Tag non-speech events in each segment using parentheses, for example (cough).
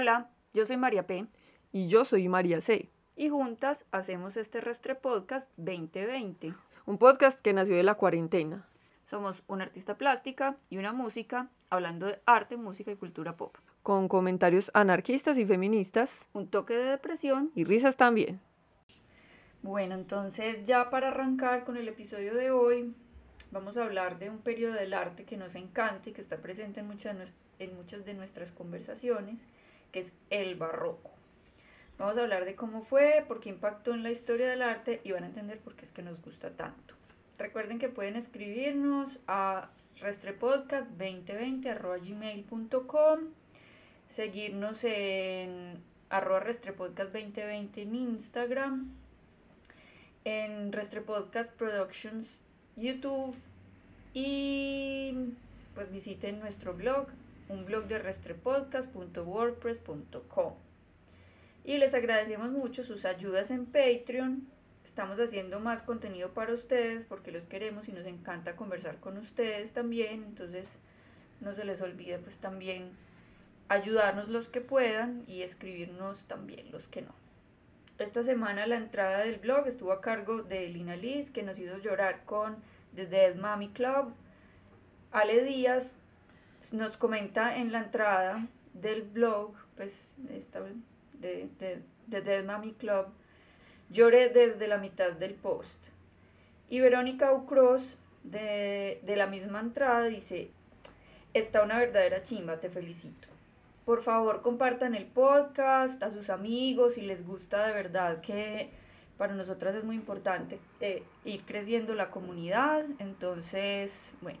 Hola, yo soy María P. Y yo soy María C. Y juntas hacemos este Restre Podcast 2020. Un podcast que nació de la cuarentena. Somos una artista plástica y una música hablando de arte, música y cultura pop. Con comentarios anarquistas y feministas. Un toque de depresión. Y risas también. Bueno, entonces ya para arrancar con el episodio de hoy, vamos a hablar de un periodo del arte que nos encanta y que está presente en muchas, en muchas de nuestras conversaciones, que es el barroco. Vamos a hablar de cómo fue, por qué impactó en la historia del arte y van a entender por qué es que nos gusta tanto. Recuerden que pueden escribirnos a restrepodcast2020.gmail.com seguirnos en arroba restrepodcast2020 en Instagram en Restre Podcast Productions YouTube y pues visiten nuestro blog, un blog de restrepodcast.wordpress.com. Y les agradecemos mucho sus ayudas en Patreon. Estamos haciendo más contenido para ustedes porque los queremos y nos encanta conversar con ustedes también. Entonces no se les olvide pues también ayudarnos los que puedan y escribirnos también los que no. Esta semana la entrada del blog estuvo a cargo de Lina Liz, que nos hizo llorar con The Dead Mommy Club. Ale Díaz nos comenta en la entrada del blog, pues, esta, de, de, de Dead Mommy Club, lloré desde la mitad del post. Y Verónica Ucros, de, de la misma entrada, dice, está una verdadera chimba, te felicito. Por favor, compartan el podcast a sus amigos si les gusta de verdad que para nosotras es muy importante eh, ir creciendo la comunidad. Entonces, bueno,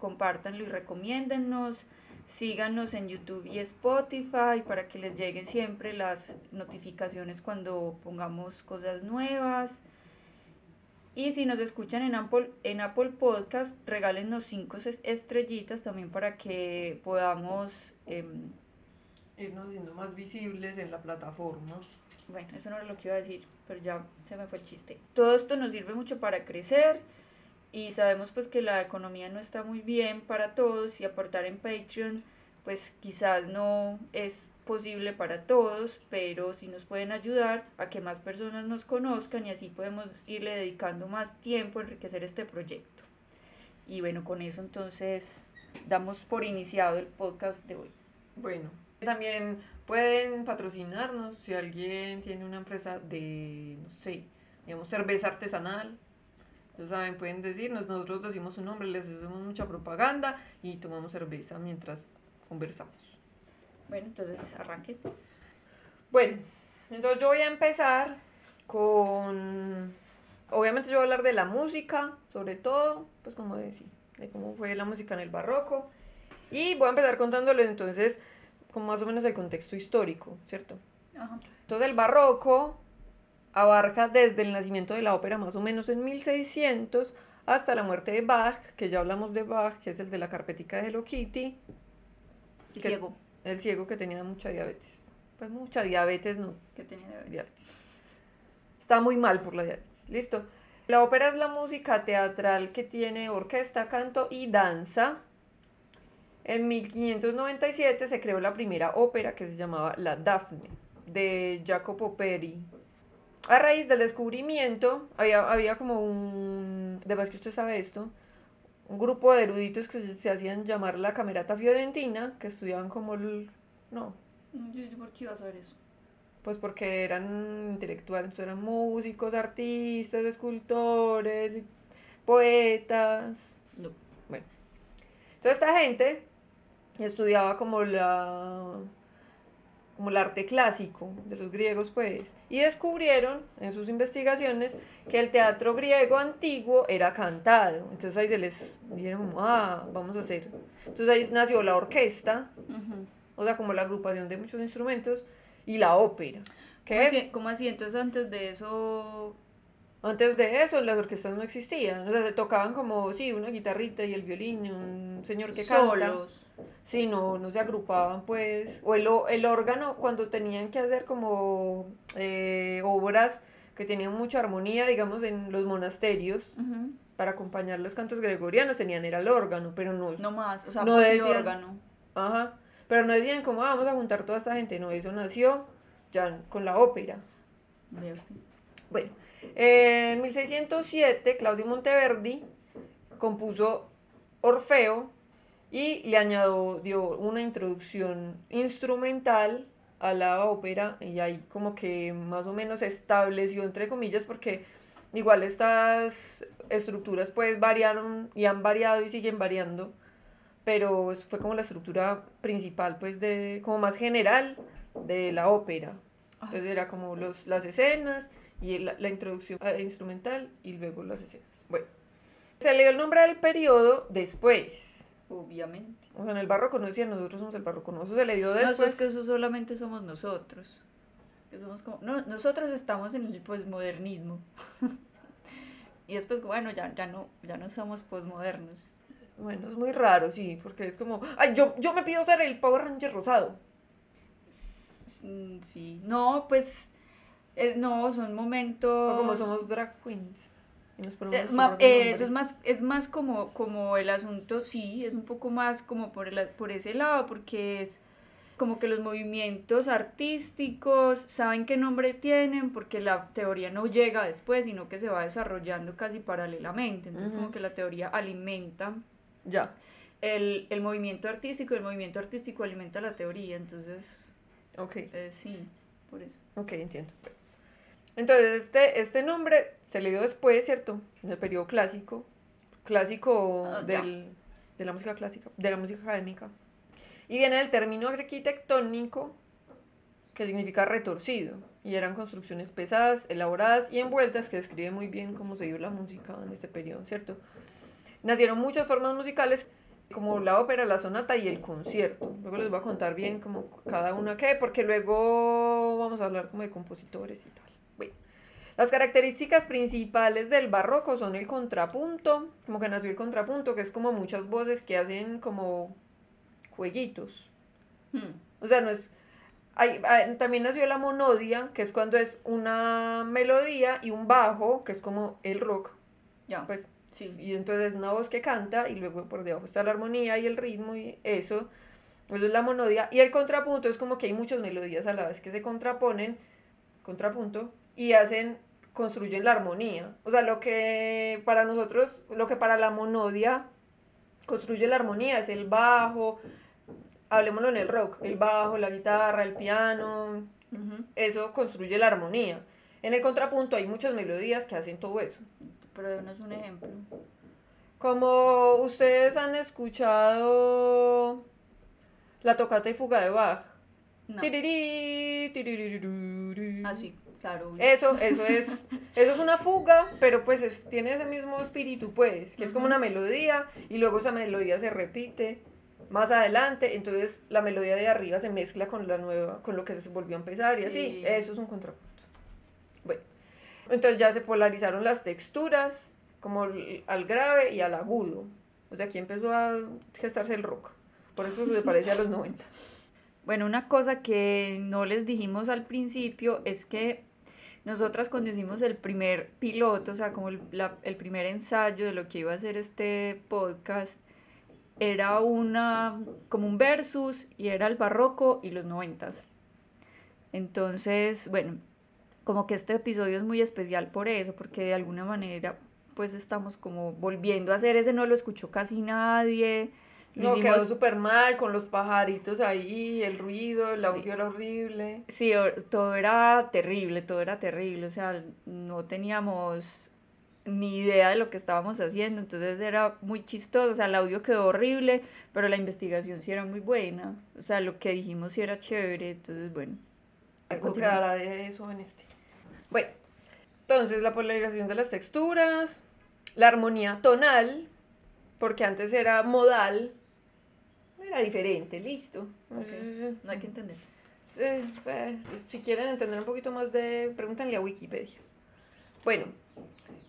compártanlo y recomiéndennos. Síganos en YouTube y Spotify para que les lleguen siempre las notificaciones cuando pongamos cosas nuevas. Y si nos escuchan en Apple, en Apple Podcast, regálenos cinco estrellitas también para que podamos em, irnos siendo más visibles en la plataforma. Bueno, eso no era lo que iba a decir, pero ya se me fue el chiste. Todo esto nos sirve mucho para crecer y sabemos pues que la economía no está muy bien para todos y aportar en Patreon pues quizás no es posible para todos, pero sí nos pueden ayudar a que más personas nos conozcan y así podemos irle dedicando más tiempo a enriquecer este proyecto. Y bueno, con eso entonces damos por iniciado el podcast de hoy. Bueno, también pueden patrocinarnos si alguien tiene una empresa de, no sé, digamos, cerveza artesanal. Ya saben, pueden decirnos, nosotros decimos su nombre, les hacemos mucha propaganda y tomamos cerveza mientras conversamos. Bueno, entonces arranque. Bueno, entonces yo voy a empezar con... Obviamente yo voy a hablar de la música, sobre todo, pues como decía, de cómo fue la música en el barroco. Y voy a empezar contándoles entonces como más o menos el contexto histórico, ¿cierto? Ajá. Entonces el barroco abarca desde el nacimiento de la ópera más o menos en 1600 hasta la muerte de Bach, que ya hablamos de Bach, que es el de la carpetica de Hello Kitty. El ciego. El ciego que tenía mucha diabetes. Pues mucha diabetes, no. Que tenía diabetes. diabetes. Está muy mal por la diabetes. Listo. La ópera es la música teatral que tiene orquesta, canto y danza en 1597 se creó la primera ópera que se llamaba La Dafne, de Jacopo Peri. A raíz del descubrimiento, había, había como un, de que usted sabe esto, un grupo de eruditos que se, hacían llamar la Camerata Fiorentina, que estudiaban como el... No. ¿Por qué iba a saber eso? Pues porque eran intelectuales, eran músicos, artistas, escultores, poetas. No. Bueno. Entonces esta gente estudiaba como la como el arte clásico de los griegos, pues, y descubrieron en sus investigaciones que el teatro griego antiguo era cantado. Entonces ahí se les dijeron, ah, vamos a hacer. Entonces ahí nació la orquesta, o sea, como la agrupación de muchos instrumentos, y la ópera. ¿Cómo así? ¿Cómo así? Entonces antes de eso antes de eso las orquestas no existían, o sea, se tocaban como, sí, una guitarrita y el violín, un señor que canta. Solos. Sí, no, no se agrupaban pues, o el, el órgano cuando tenían que hacer como eh, obras que tenían mucha armonía, digamos, en los monasterios, para acompañar los cantos gregorianos tenían era el órgano, pero no... No más, o sea, no decían, órgano. Ajá, Pero no decían cómo vamos a juntar toda esta gente, no, eso nació ya con la ópera. Bueno, en 1607 Claudio Monteverdi compuso Orfeo y le añadió una introducción instrumental a la ópera y ahí como que más o menos estableció entre comillas porque igual estas estructuras pues variaron y han variado y siguen variando pero fue como la estructura principal pues de como más general de la ópera. Entonces era como los, las escenas y la, la introducción instrumental y luego las escenas bueno se le dio el nombre del periodo después Obviamente. O sea, en el barroco no decían nosotros somos el barroco, no, eso se le dio después. No, es que eso solamente somos nosotros. Que somos como, no, nosotros estamos en el posmodernismo. (laughs) y después, bueno, ya, ya, no, ya no somos posmodernos. Bueno, es muy raro, sí, porque es como, ay, yo, yo me pido ser el Power Ranger rosado. Sí, no, pues, es, no, son momentos... O como somos drag queens. Eh, eh, eso es más, es más como, como el asunto, sí, es un poco más como por, el, por ese lado, porque es como que los movimientos artísticos saben qué nombre tienen, porque la teoría no llega después, sino que se va desarrollando casi paralelamente. Entonces, como que la teoría alimenta ya. El, el movimiento artístico, el movimiento artístico alimenta la teoría. Entonces, ok. Eh, sí, por eso. Ok, entiendo. Entonces, este, este nombre se le dio después, ¿cierto? En el periodo clásico, clásico ah, del, de la música clásica, de la música académica. Y viene del término arquitectónico, que significa retorcido. Y eran construcciones pesadas, elaboradas y envueltas que describe muy bien cómo se dio la música en este periodo, ¿cierto? Nacieron muchas formas musicales como la ópera, la sonata y el concierto. Luego les voy a contar bien como cada una qué, porque luego vamos a hablar como de compositores y tal. Las características principales del barroco son el contrapunto, como que nació el contrapunto, que es como muchas voces que hacen como jueguitos. Hmm. O sea, no es... Hay, también nació la monodia, que es cuando es una melodía y un bajo, que es como el rock. Ya. Pues, sí. Y entonces una voz que canta y luego por debajo está la armonía y el ritmo y eso. Eso es la monodia. Y el contrapunto es como que hay muchas melodías a la vez que se contraponen, contrapunto, y hacen construyen la armonía. O sea, lo que para nosotros, lo que para la monodia construye la armonía es el bajo, hablemoslo en el rock, el bajo, la guitarra, el piano, eso construye la armonía. En el contrapunto hay muchas melodías que hacen todo eso. Pero no es un ejemplo. Como ustedes han escuchado la tocata y fuga de Bach. No. Así. Claro. Eso, eso es, eso es una fuga, pero pues es, tiene ese mismo espíritu, pues, que es como una melodía y luego esa melodía se repite más adelante, entonces la melodía de arriba se mezcla con la nueva, con lo que se volvió a empezar y así, eso es un contrapunto. Bueno, entonces ya se polarizaron las texturas, como al grave y al agudo. O sea, aquí empezó a gestarse el rock. Por eso se parece a los 90. (laughs) Bueno, una cosa que no les dijimos al principio es que nosotras cuando hicimos el primer piloto, o sea, como el, el primer ensayo de lo que iba a ser este podcast, era una, como un versus y era el barroco y los noventas. Entonces, bueno, como que este episodio es muy especial por eso, porque de alguna manera pues estamos como volviendo a hacer ese, no lo escuchó casi nadie, no, quedó súper mal con los pajaritos ahí, el ruido, el audio era horrible. Sí, todo era terrible, todo era terrible, o sea, no teníamos ni idea de lo que estábamos haciendo, entonces era muy chistoso, o sea, el audio quedó horrible, pero la investigación sí era muy buena, o sea, lo que dijimos sí era chévere, entonces bueno. Algo quedará de eso en este. Bueno, entonces la polarización de las texturas, la armonía tonal, porque antes era modal, era diferente, listo. No hay que entender. Pues, si quieren entender un poquito más de, pregúntenle a Wikipedia. Bueno,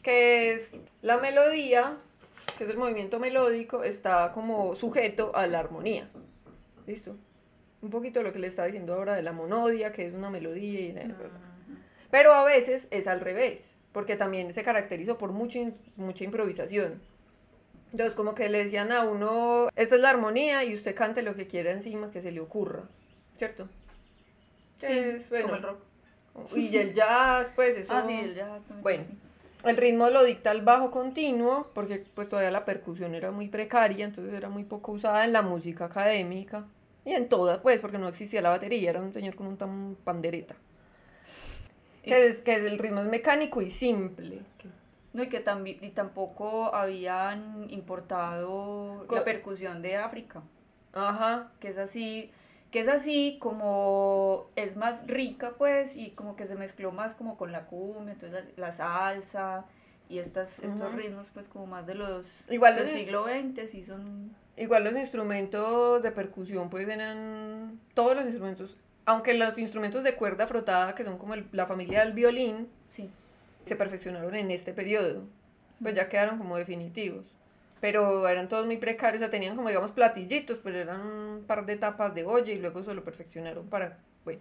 que es la melodía, que es el movimiento melódico, está como sujeto a la armonía. ¿Listo? Un poquito lo que le estaba diciendo ahora de la monodia, que es una melodía y... Pero a veces es al revés, porque también se caracterizó por mucha, mucha improvisación. Entonces como que le decían a uno, esta es la armonía y usted cante lo que quiera encima que se le ocurra, ¿cierto? Sí, es, bueno, como el rock. Y el jazz, pues eso. (laughs) Ah, sí, el jazz también. Bueno, el ritmo lo dicta el bajo continuo, porque pues todavía la percusión era muy precaria, entonces era muy poco usada en la música académica. Y en toda, pues, porque no existía la batería, era un señor con un pandereta. (laughs) Que, es, que el ritmo es mecánico y simple. No, y que también y tampoco habían importado la percusión de África. Ajá. Que es así, que es así como es más rica pues y como que se mezcló más como con la cumbia, entonces la, salsa y estas, estos ritmos pues como más de los igual del siglo XX sí son igual los instrumentos de percusión pues eran todos los instrumentos aunque los instrumentos de cuerda frotada que son como la familia del violín sí. Se perfeccionaron en este periodo pues ya quedaron como definitivos pero eran todos muy precarios, o sea, tenían como digamos platillitos, pero eran un par de tapas de olla y luego se lo perfeccionaron para, bueno,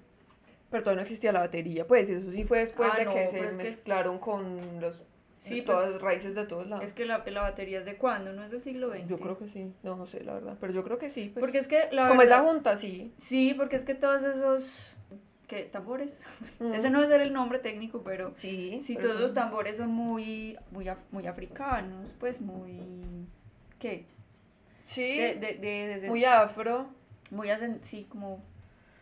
pero todavía no existía la batería, pues eso sí fue después ah, de que se mezclaron con los Sí, todas las raíces de todos lados. Es que la, la batería es de cuándo, ¿no es del siglo XX? Yo creo que sí, no, no sé la verdad, pero yo creo que sí. Pues, porque es que la Como esa junta, sí. Sí, porque es que todos esos ¿qué? tambores. (laughs) Ese no es el nombre técnico, pero sí, sí todos los tambores son muy, muy, muy africanos, pues muy ¿qué? Sí, de, de, muy afro. Muy, sí, como,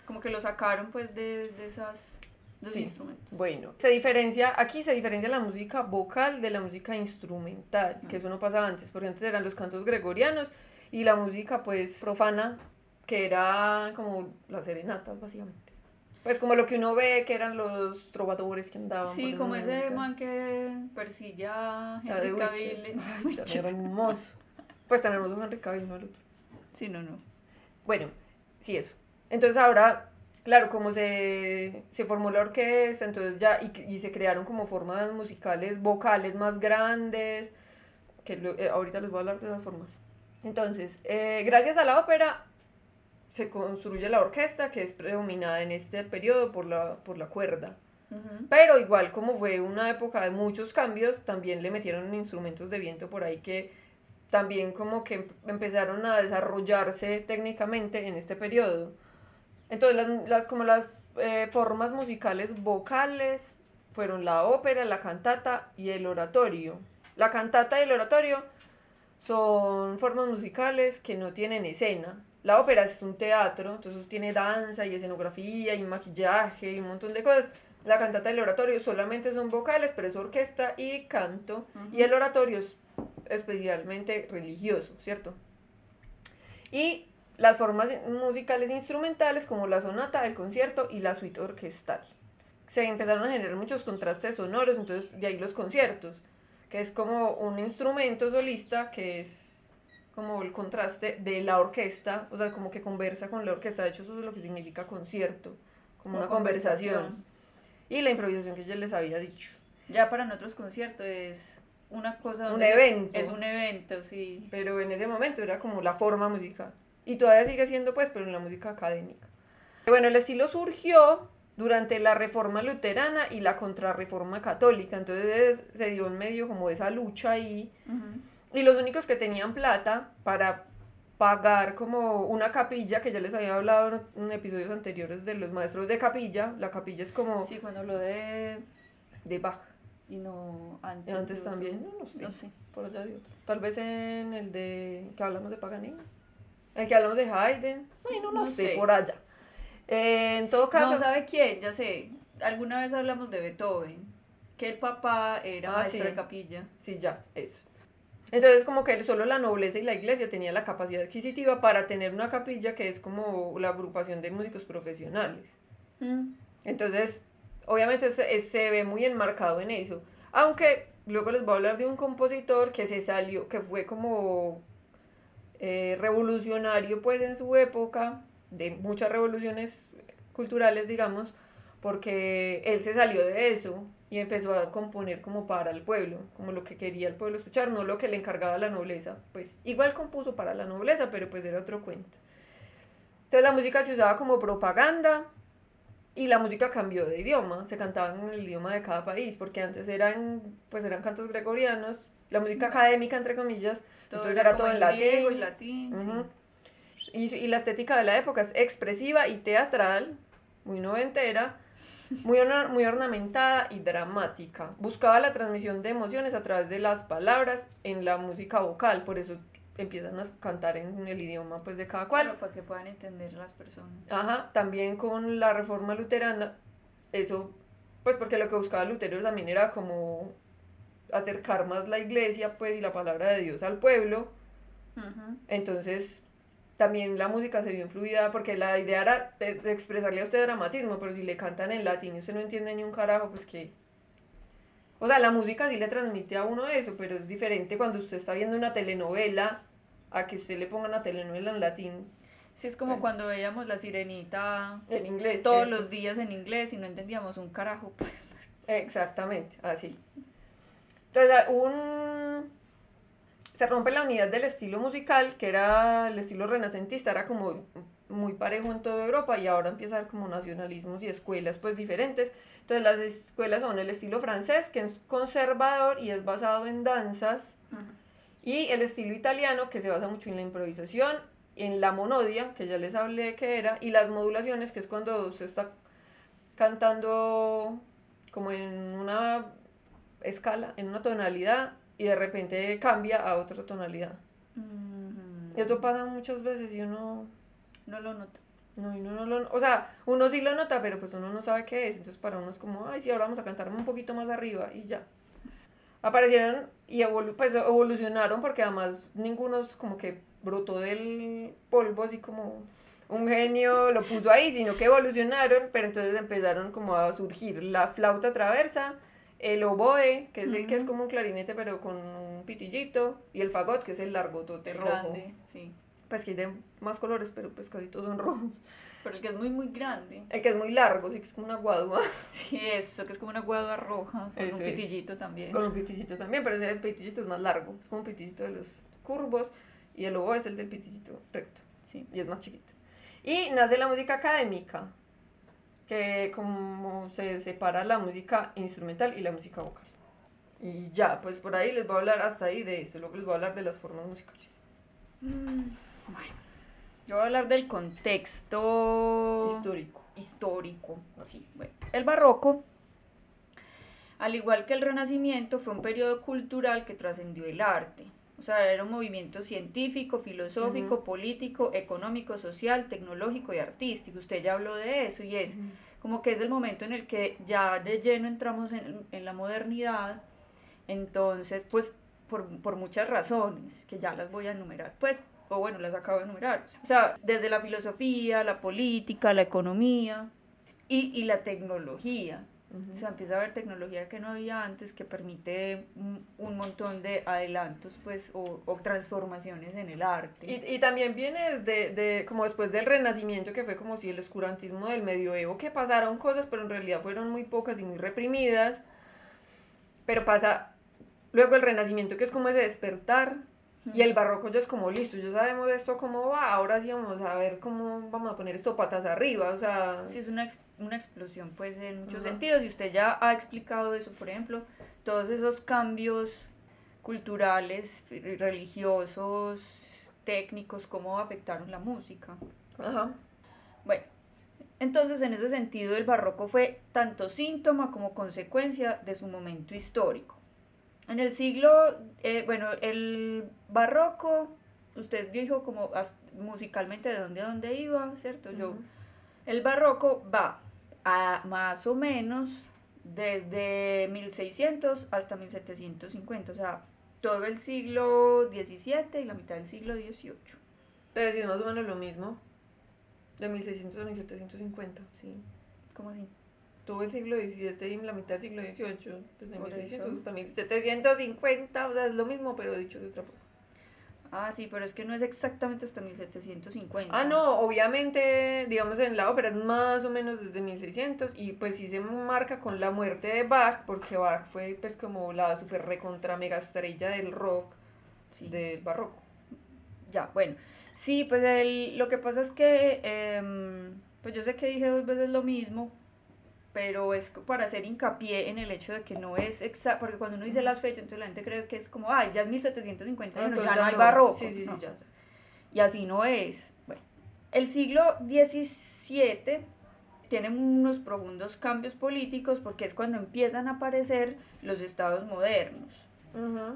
como que lo sacaron pues de, de esas dos instrumentos. Bueno, se diferencia, aquí se diferencia la música vocal de la música instrumental, que eso no pasaba antes, porque antes eran los cantos gregorianos y la música pues profana, que era como las serenatas básicamente. Pues como lo que uno ve que eran los trovadores que andaban. Sí, como ese man que persilla a Henry Cavill. (laughs) hermoso. Pues tenemos un Henry Cavill, no el otro. Sí, no, no. Bueno, sí, eso. Entonces ahora, claro, como se, se formó la orquesta, entonces ya, y, y se crearon como formas musicales, vocales más grandes, que eh, ahorita les voy a hablar de esas formas. Entonces, eh, gracias a la ópera se construye la orquesta, que es predominada en este periodo por la, por la cuerda. Pero igual como fue una época de muchos cambios, también le metieron instrumentos de viento por ahí que también como que empezaron a desarrollarse técnicamente en este periodo. Entonces, las, las como las eh, formas musicales vocales fueron la ópera, la cantata y el oratorio. La cantata y el oratorio son formas musicales que no tienen escena. La ópera es un teatro, entonces tiene danza y escenografía y maquillaje y un montón de cosas. La cantata y el oratorio solamente son vocales, pero es orquesta y canto. Y el oratorio es especialmente religioso, ¿cierto? Y las formas musicales instrumentales como la sonata, el concierto y la suite orquestal. Se empezaron a generar muchos contrastes sonoros, entonces de ahí los conciertos, que es como un instrumento solista que es como el contraste de la orquesta, o sea, como que conversa con la orquesta, de hecho eso es lo que significa concierto, como, una conversación. Y la improvisación que yo les había dicho. Ya para nosotros concierto es una cosa... Un evento. Es un evento, sí. Pero en ese momento era como la forma musical. Y todavía sigue siendo pues, pero en la música académica. Bueno, el estilo surgió durante la reforma luterana y la contrarreforma católica. Entonces se dio en medio como de esa lucha ahí. Y los únicos que tenían plata para pagar como una capilla, que ya les había hablado en episodios anteriores de los maestros de capilla. La capilla es como... Sí, cuando lo de... De Bach y no antes. Antes también, no, sé. No sé. Por allá de otro. Tal vez en el de que hablamos de Paganini. El que hablamos de Haydn. Ay, no, no, sé, por allá. Eh, en todo caso. No, ¿sabe quién? Ya sé. Alguna vez hablamos de Beethoven. Que el papá era ah, maestro de capilla. Sí, ya, eso. Entonces, como que solo la nobleza y la iglesia tenía la capacidad adquisitiva para tener una capilla que es como la agrupación de músicos profesionales. Mm. Entonces, obviamente se, ve muy enmarcado en eso. Aunque luego les voy a hablar de un compositor que se salió, que fue como eh, revolucionario pues en su época, de muchas revoluciones culturales, digamos, porque él se salió de eso y empezó a componer como para el pueblo, como lo que quería el pueblo escuchar, no lo que le encargaba la nobleza. Pues igual compuso para la nobleza, pero pues era otro cuento. Entonces la música se usaba como propaganda y la música cambió de idioma, se cantaba en el idioma de cada país, porque antes eran, pues eran cantos gregorianos, la música académica, entre comillas, entonces era todo en latín. y latín y, y, la estética de la época es expresiva y teatral, muy noventera, muy, muy ornamentada y dramática. Buscaba la transmisión de emociones a través de las palabras en la música vocal, por eso empiezan a cantar en el idioma pues de cada cual. para que puedan entender las personas. Ajá, también con la reforma luterana, eso, pues porque lo que buscaba Lutero también era como acercar más la iglesia pues y la palabra de Dios al pueblo. Entonces, también la música se vio influida porque la idea era de, expresarle a usted dramatismo, pero si le cantan en latín y usted no entiende ni un carajo, pues que... O sea, la música sí le transmite a uno eso, pero es diferente cuando usted está viendo una telenovela a que usted le ponga una telenovela en latín. Sí, es como cuando veíamos La Sirenita en inglés. Todos los días en inglés y no entendíamos un carajo, pues. Exactamente, así. Entonces, un... se rompe la unidad del estilo musical, que era el estilo renacentista, era como muy parejo en toda Europa y ahora empieza a haber como nacionalismos y escuelas pues diferentes. Entonces las escuelas son el estilo francés, que es conservador y es basado en danzas, y el estilo italiano, que se basa mucho en la improvisación, en la monodia, que ya les hablé que era, y las modulaciones, que es cuando se está cantando como en una escala, en una tonalidad, y de repente cambia a otra tonalidad. Esto pasa muchas veces y uno no lo nota. No, y uno no lo, o sea, uno sí lo nota, pero pues uno no sabe qué es. Entonces para uno es como, ay, sí, ahora vamos a cantarme un poquito más arriba y ya aparecieron y pues, evolucionaron porque además ninguno como que brotó del polvo así como un genio lo puso ahí, sino que evolucionaron, pero entonces empezaron como a surgir la flauta traversa, el oboe, que es el que es como un clarinete pero con un pitillito, y el fagot, que es el largotote rojo. Grande, sí. Pues que de más colores, pero pues casi todos son rojos. Pero el que es muy, muy grande. El que es muy largo, sí, que es como una guadua. (laughs) Sí, eso, que es como una guadua roja, con un pitillito también. Con un pitillito también, pero ese pitillito es más largo, es como un pitillito de los curvos, y el lobo es el del pitillito recto, sí, y es más chiquito. Y nace la música académica, que como se separa la música instrumental y la música vocal. Y ya, pues por ahí les voy a hablar hasta ahí de esto, luego les voy a hablar de las formas musicales. Mm, bueno. Yo voy a hablar del contexto histórico. Histórico, así. Bueno, el barroco, al igual que el renacimiento, fue un periodo cultural que trascendió el arte. O sea, era un movimiento científico, filosófico, político, económico, social, tecnológico y artístico. Usted ya habló de eso y es como que es el momento en el que ya de lleno entramos en, en la modernidad. Entonces, pues, por, por muchas razones, que ya las voy a enumerar. Pues, o bueno, las acabo de enumerar. O sea, desde la filosofía, la política, la economía y, y la tecnología. O sea, empieza a haber tecnología que no había antes que permite un, montón de adelantos, pues, o, o, transformaciones en el arte. Y, y también viene desde, de, como después del Renacimiento, que fue como si el oscurantismo del medioevo, que pasaron cosas, pero en realidad fueron muy pocas y muy reprimidas. Pero pasa luego el Renacimiento, que es como ese despertar y el barroco ya es como listo, ya sabemos esto cómo va, ahora sí vamos a ver cómo vamos a poner esto patas arriba, o sea... Sí, es una, una explosión pues en muchos sentidos y usted ya ha explicado eso, por ejemplo, todos esos cambios culturales, religiosos, técnicos, cómo afectaron la música. Ajá. Bueno, entonces en ese sentido el barroco fue tanto síntoma como consecuencia de su momento histórico. En el siglo, eh, bueno, el barroco, usted dijo como musicalmente de dónde a dónde iba, ¿cierto? Yo, el barroco va a más o menos desde 1600 hasta 1750, o sea, todo el siglo XVII y la mitad del siglo XVIII. Pero si es más o menos lo mismo, de 1600 a 1750, sí. ¿Cómo así? Todo el siglo XVII y la mitad del siglo XVIII, desde 1600 hasta 1750, o sea, es lo mismo, pero dicho de otra forma. Ah, sí, pero es que no es exactamente hasta 1750. Ah, no, obviamente, digamos, en la ópera es más o menos desde 1600 y pues sí se marca con la muerte de Bach, porque Bach fue pues como la super recontra mega estrella del rock del barroco. Ya, bueno, sí, pues el, lo que pasa es que, em, pues yo sé que dije dos veces lo mismo, pero es para hacer hincapié en el hecho de que no es exacto, porque cuando uno dice las fechas, entonces la gente cree que es como, ay, ya es 1751, ya, no hay barroco. Sí, sí, sí, ya. Y así no es. Bueno, el siglo XVII tiene unos profundos cambios políticos porque es cuando empiezan a aparecer los estados modernos.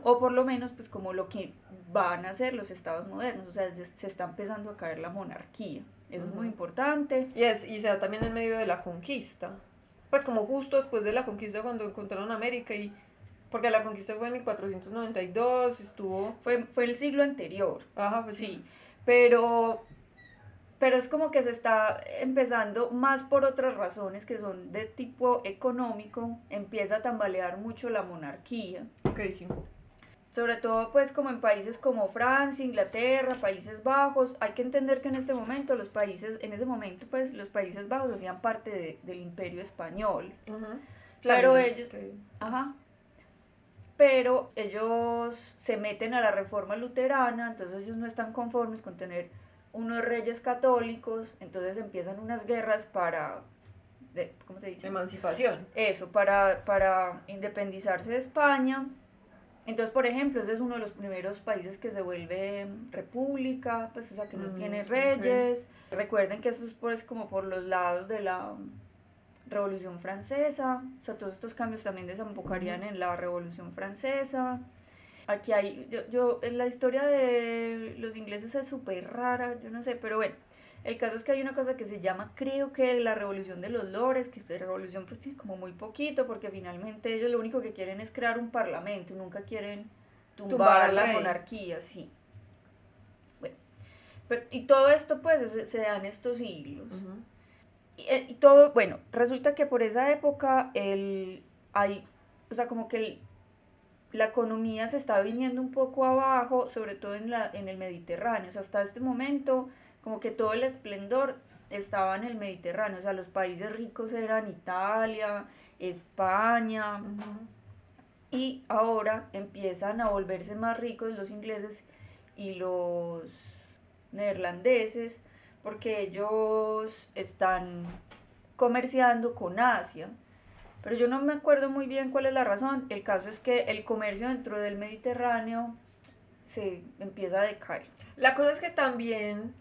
O por lo menos, pues como lo que van a ser los estados modernos, o sea, se está empezando a caer la monarquía. Eso es muy importante. Y, es, y se da también en medio de la conquista. Pues como justo después de la conquista cuando encontraron América y... Porque la conquista fue en 1492, estuvo... Fue, fue el siglo anterior. Ajá, pues sí. Pero, pero es como que se está empezando más por otras razones que son de tipo económico, empieza a tambalear mucho la monarquía. Ok, sí sobre todo pues como en países como Francia, Inglaterra, Países Bajos, hay que entender que en este momento los países, en ese momento pues los Países Bajos hacían parte del imperio español. Pero ellos, ajá, pero ellos se meten a la reforma luterana, entonces ellos no están conformes con tener unos reyes católicos, entonces empiezan unas guerras para, ¿cómo se dice? Emancipación. Eso, para, para independizarse de España entonces, por ejemplo, ese es uno de los primeros países que se vuelve república, pues, o sea, que no mm, tiene reyes. Recuerden que eso es pues, como por los lados de la Revolución Francesa, o sea, todos estos cambios también desembocarían en la Revolución Francesa. Aquí hay, yo, yo, la historia de los ingleses es súper rara, yo no sé, pero bueno, el caso es que hay una cosa que se llama, creo que la revolución de los lores, que esta revolución pues tiene como muy poquito, porque finalmente ellos lo único que quieren es crear un parlamento, nunca quieren tumbar, la monarquía, sí. Bueno, y todo esto pues se, da en estos siglos. Eh, y, todo, bueno, resulta que por esa época el, hay, o sea, como que la economía se está viniendo un poco abajo, sobre todo en, la, en el Mediterráneo, o sea, hasta este momento como que todo el esplendor estaba en el Mediterráneo, o sea, los países ricos eran Italia, España, y ahora empiezan a volverse más ricos los ingleses y los neerlandeses, porque ellos están comerciando con Asia. Pero yo no me acuerdo muy bien cuál es la razón. El caso es que el comercio dentro del Mediterráneo se empieza a decaer. La cosa es que también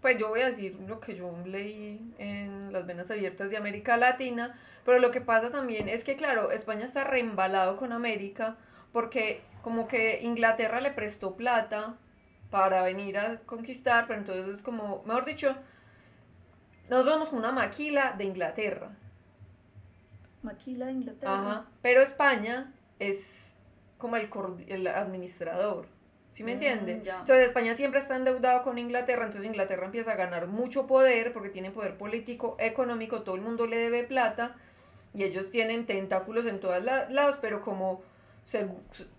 pues yo voy a decir lo que yo leí en las venas abiertas de América Latina, pero lo que pasa también es que, claro, España está reembalado con América porque como que Inglaterra le prestó plata para venir a conquistar, pero entonces es como, mejor dicho, nos vamos con una maquila de Inglaterra. Maquila de Inglaterra. Ajá, pero España es como el, el administrador. ¿Sí me entiende? Mm, entonces España siempre está endeudado con Inglaterra, entonces Inglaterra empieza a ganar mucho poder porque tiene poder político, económico, todo el mundo le debe plata y ellos tienen tentáculos en todos lados, pero como,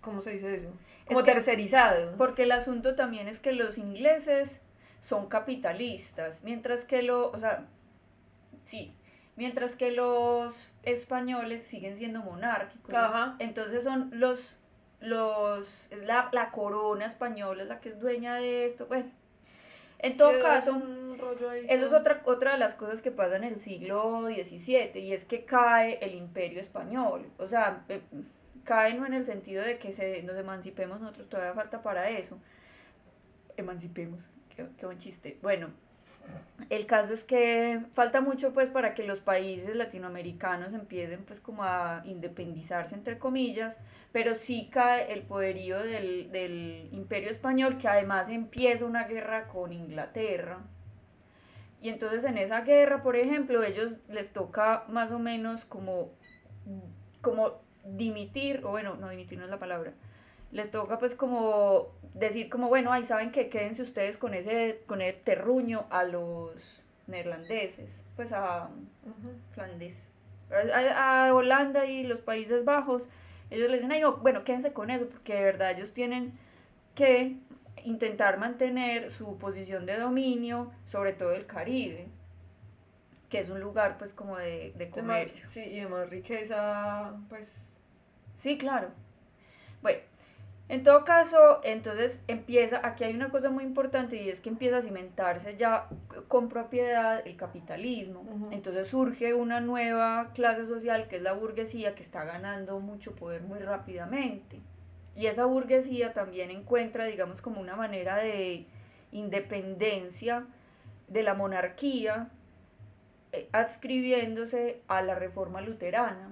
¿cómo se dice eso? Como tercerizado. Porque el asunto también es que los ingleses son capitalistas, mientras que lo, o sea, sí, mientras que los españoles siguen siendo monárquicos. Ajá. Entonces son los los, es la, la corona española es la que es dueña de esto, bueno. En todo caso, eso es otra, otra de las cosas que pasa en el siglo XVII y es que cae el imperio español. O sea, eh, cae no en el sentido de que se, nos emancipemos, nosotros todavía falta para eso. Emancipemos, qué, qué buen chiste. Bueno, el caso es que falta mucho pues para que los países latinoamericanos empiecen pues como a independizarse entre comillas, pero sí cae el poderío del, del imperio español que además empieza una guerra con Inglaterra. Y entonces en esa guerra, por ejemplo, ellos les toca más o menos como, como dimitir, o bueno, no dimitir no es la palabra, les toca pues como decir como, bueno, ahí saben que quédense ustedes con ese, con ese terruño a los neerlandeses, pues a Flandes, a, Holanda y los Países Bajos, ellos les dicen, ay no, bueno, quédense con eso, porque de verdad ellos tienen que intentar mantener su posición de dominio, sobre todo el Caribe, que es un lugar pues como de, de comercio. sí, y de más riqueza, pues... Sí, claro. Bueno, En todo caso, entonces empieza, aquí hay una cosa muy importante y es que empieza a cimentarse ya con propiedad el capitalismo. Entonces surge una nueva clase social que es la burguesía que está ganando mucho poder muy rápidamente. Y esa burguesía también encuentra, digamos, como una manera de independencia de la monarquía eh, adscribiéndose a la reforma luterana.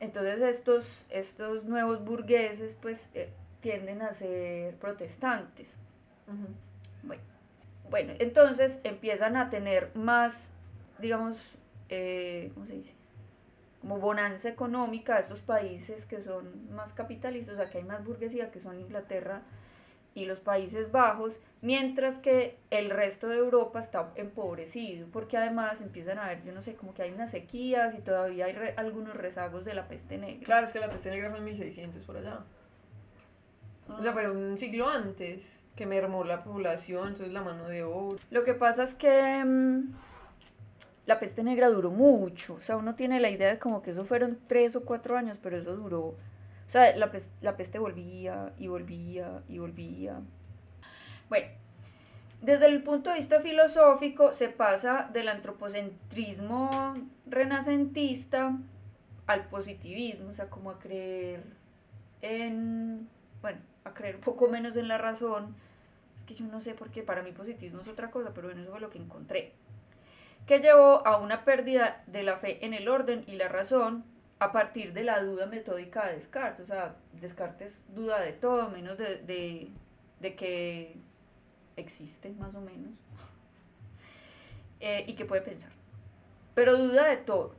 Entonces estos, estos nuevos burgueses pues eh, tienden a ser protestantes. bueno. bueno, entonces empiezan a tener más, digamos, eh, ¿cómo se dice? Como bonanza económica estos países que son más capitalistas, o sea, que hay más burguesía, que son Inglaterra y los Países Bajos, mientras que el resto de Europa está empobrecido, porque además empiezan a ver, yo no sé, como que hay unas sequías y todavía hay algunos rezagos de la peste negra. Claro, es que la peste negra fue en 1600 por allá. O sea, fue un siglo antes que mermó la población, entonces la mano de obra. Lo que pasa es que mm, la peste negra duró mucho, o sea, uno tiene la idea de como que eso fueron tres o cuatro años, pero eso duró, o sea, la, peste, la peste volvía y volvía y volvía. Bueno, desde el punto de vista filosófico se pasa del antropocentrismo renacentista al positivismo, o sea, como a creer en, bueno, a creer un poco menos en la razón. Es que yo no sé por qué, para mí positivismo es otra cosa, pero bueno, eso fue lo que encontré. Que llevó a una pérdida de la fe en el orden y la razón a partir de la duda metódica de Descartes. O sea, Descartes duda de todo, menos de, de, de que existe, más o menos, (laughs) eh, y que puede pensar. Pero duda de todo.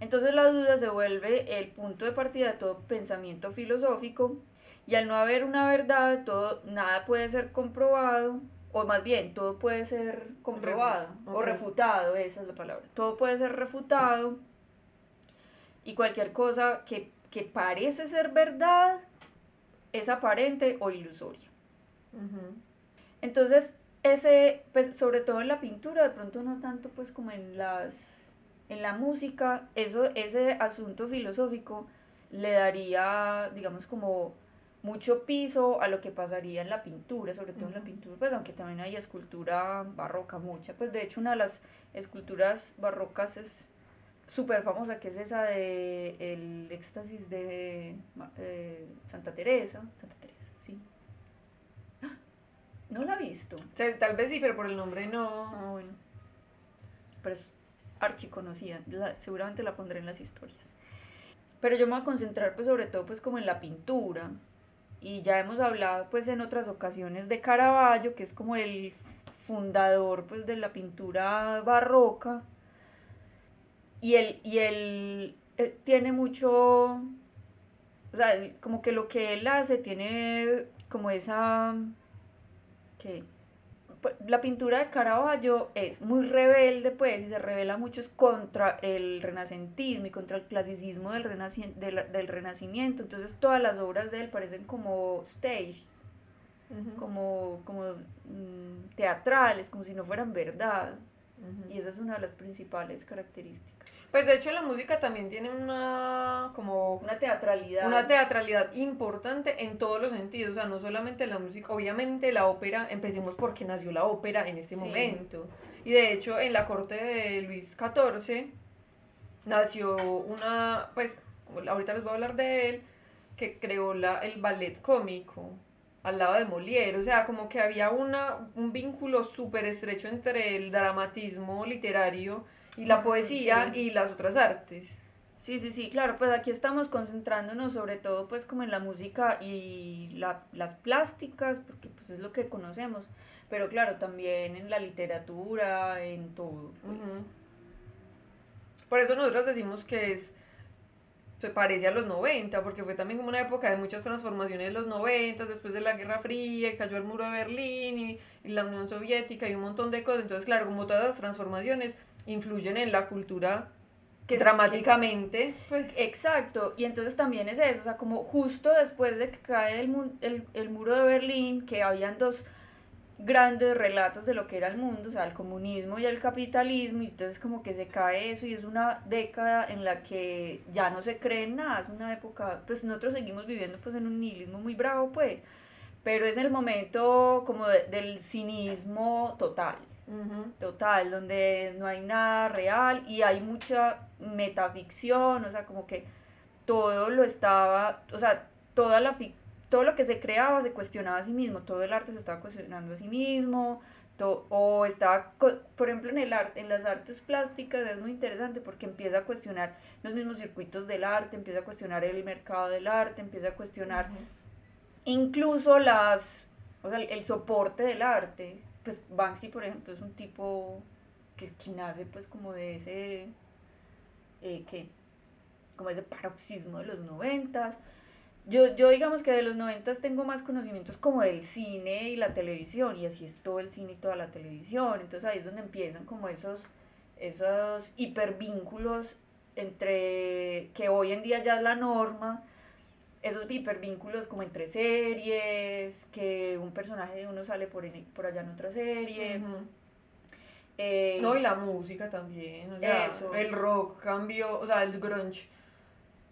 Entonces la duda se vuelve el punto de partida de todo pensamiento filosófico y al no haber una verdad, todo, nada puede ser comprobado, o más bien, todo puede ser comprobado o refutado, esa es la palabra. Todo puede ser refutado y cualquier cosa que, parece ser verdad es aparente o ilusoria. Entonces, ese, pues sobre todo en la pintura, de pronto no tanto pues como en las en la música, eso, ese asunto filosófico le daría, digamos, como mucho piso a lo que pasaría en la pintura, sobre todo en la pintura, pues aunque también hay escultura barroca mucha, pues de hecho una de las esculturas barrocas es súper famosa, que es esa de el éxtasis de eh, Santa Teresa, Santa Teresa, sí. ¡Ah! No la he visto. tal vez sí, pero por el nombre no. Ah, bueno. Pero es archiconocida, seguramente la pondré en las historias. Pero yo me voy a concentrar pues sobre todo pues como en la pintura, y ya hemos hablado pues en otras ocasiones de Caravaggio, que es como el fundador pues de la pintura barroca y él, y él eh, tiene mucho, o sea, como que lo que él hace tiene como esa, ¿qué? Pues, la pintura de Caravaggio es muy rebelde, pues, y se revela mucho contra el renacentismo y contra el clasicismo del, del, renacimiento. Entonces, todas las obras de él parecen como stages, como, como mm, teatrales, como si no fueran verdad. Y esa es una de las principales características. Pues de hecho la música también tiene una como una teatralidad. Una teatralidad importante en todos los sentidos, o sea, no solamente la música, obviamente la ópera, empecemos porque nació la ópera en este momento. Y de hecho en la corte de Luis XIV nació una, pues ahorita les voy a hablar de él, que creó la, el ballet cómico al lado de Molière, o sea, como que había una, un vínculo súper estrecho entre el dramatismo literario y la poesía y las otras artes. Sí, sí, sí, claro, pues aquí estamos concentrándonos sobre todo pues como en la música y la, las plásticas, porque pues es lo que conocemos, pero claro, también en la literatura, en todo. Pues. Por eso nosotros decimos que es se parece a los 90, porque fue también como una época de muchas transformaciones de los 90, después de la Guerra Fría, cayó el muro de Berlín y, la Unión Soviética y un montón de cosas. Entonces, claro, como todas las transformaciones influyen en la cultura que dramáticamente. pues. Exacto, y entonces también es eso, o sea, como justo después de que cae el, el, el muro de Berlín, que habían dos grandes relatos de lo que era el mundo, o sea, el comunismo y el capitalismo, y entonces como que se cae eso y es una década en la que ya no se cree en nada, es una época, pues nosotros seguimos viviendo pues en un nihilismo muy bravo pues, pero es el momento como del cinismo total, total, donde no hay nada real y hay mucha metaficción, o sea, como que todo lo estaba, o sea, toda la ficción todo lo que se creaba se cuestionaba a sí mismo, todo el arte se estaba cuestionando a sí mismo, o estaba, por ejemplo, en, el arte, en las artes plásticas es muy interesante porque empieza a cuestionar los mismos circuitos del arte, empieza a cuestionar el mercado del arte, empieza a cuestionar incluso las, o sea, el soporte del arte. Pues Banksy, por ejemplo, es un tipo que, que nace pues como de ese, eh, que, como ese paroxismo de los noventas, yo, yo digamos que de los noventas tengo más conocimientos como del cine y la televisión, y así es todo el cine y toda la televisión, entonces ahí es donde empiezan como esos, esos hipervínculos entre, que hoy en día ya es la norma, esos hipervínculos como entre series, que un personaje de uno sale por, por allá en otra serie. Eh, no, y la música también, o sea, el rock cambió, o sea, el grunge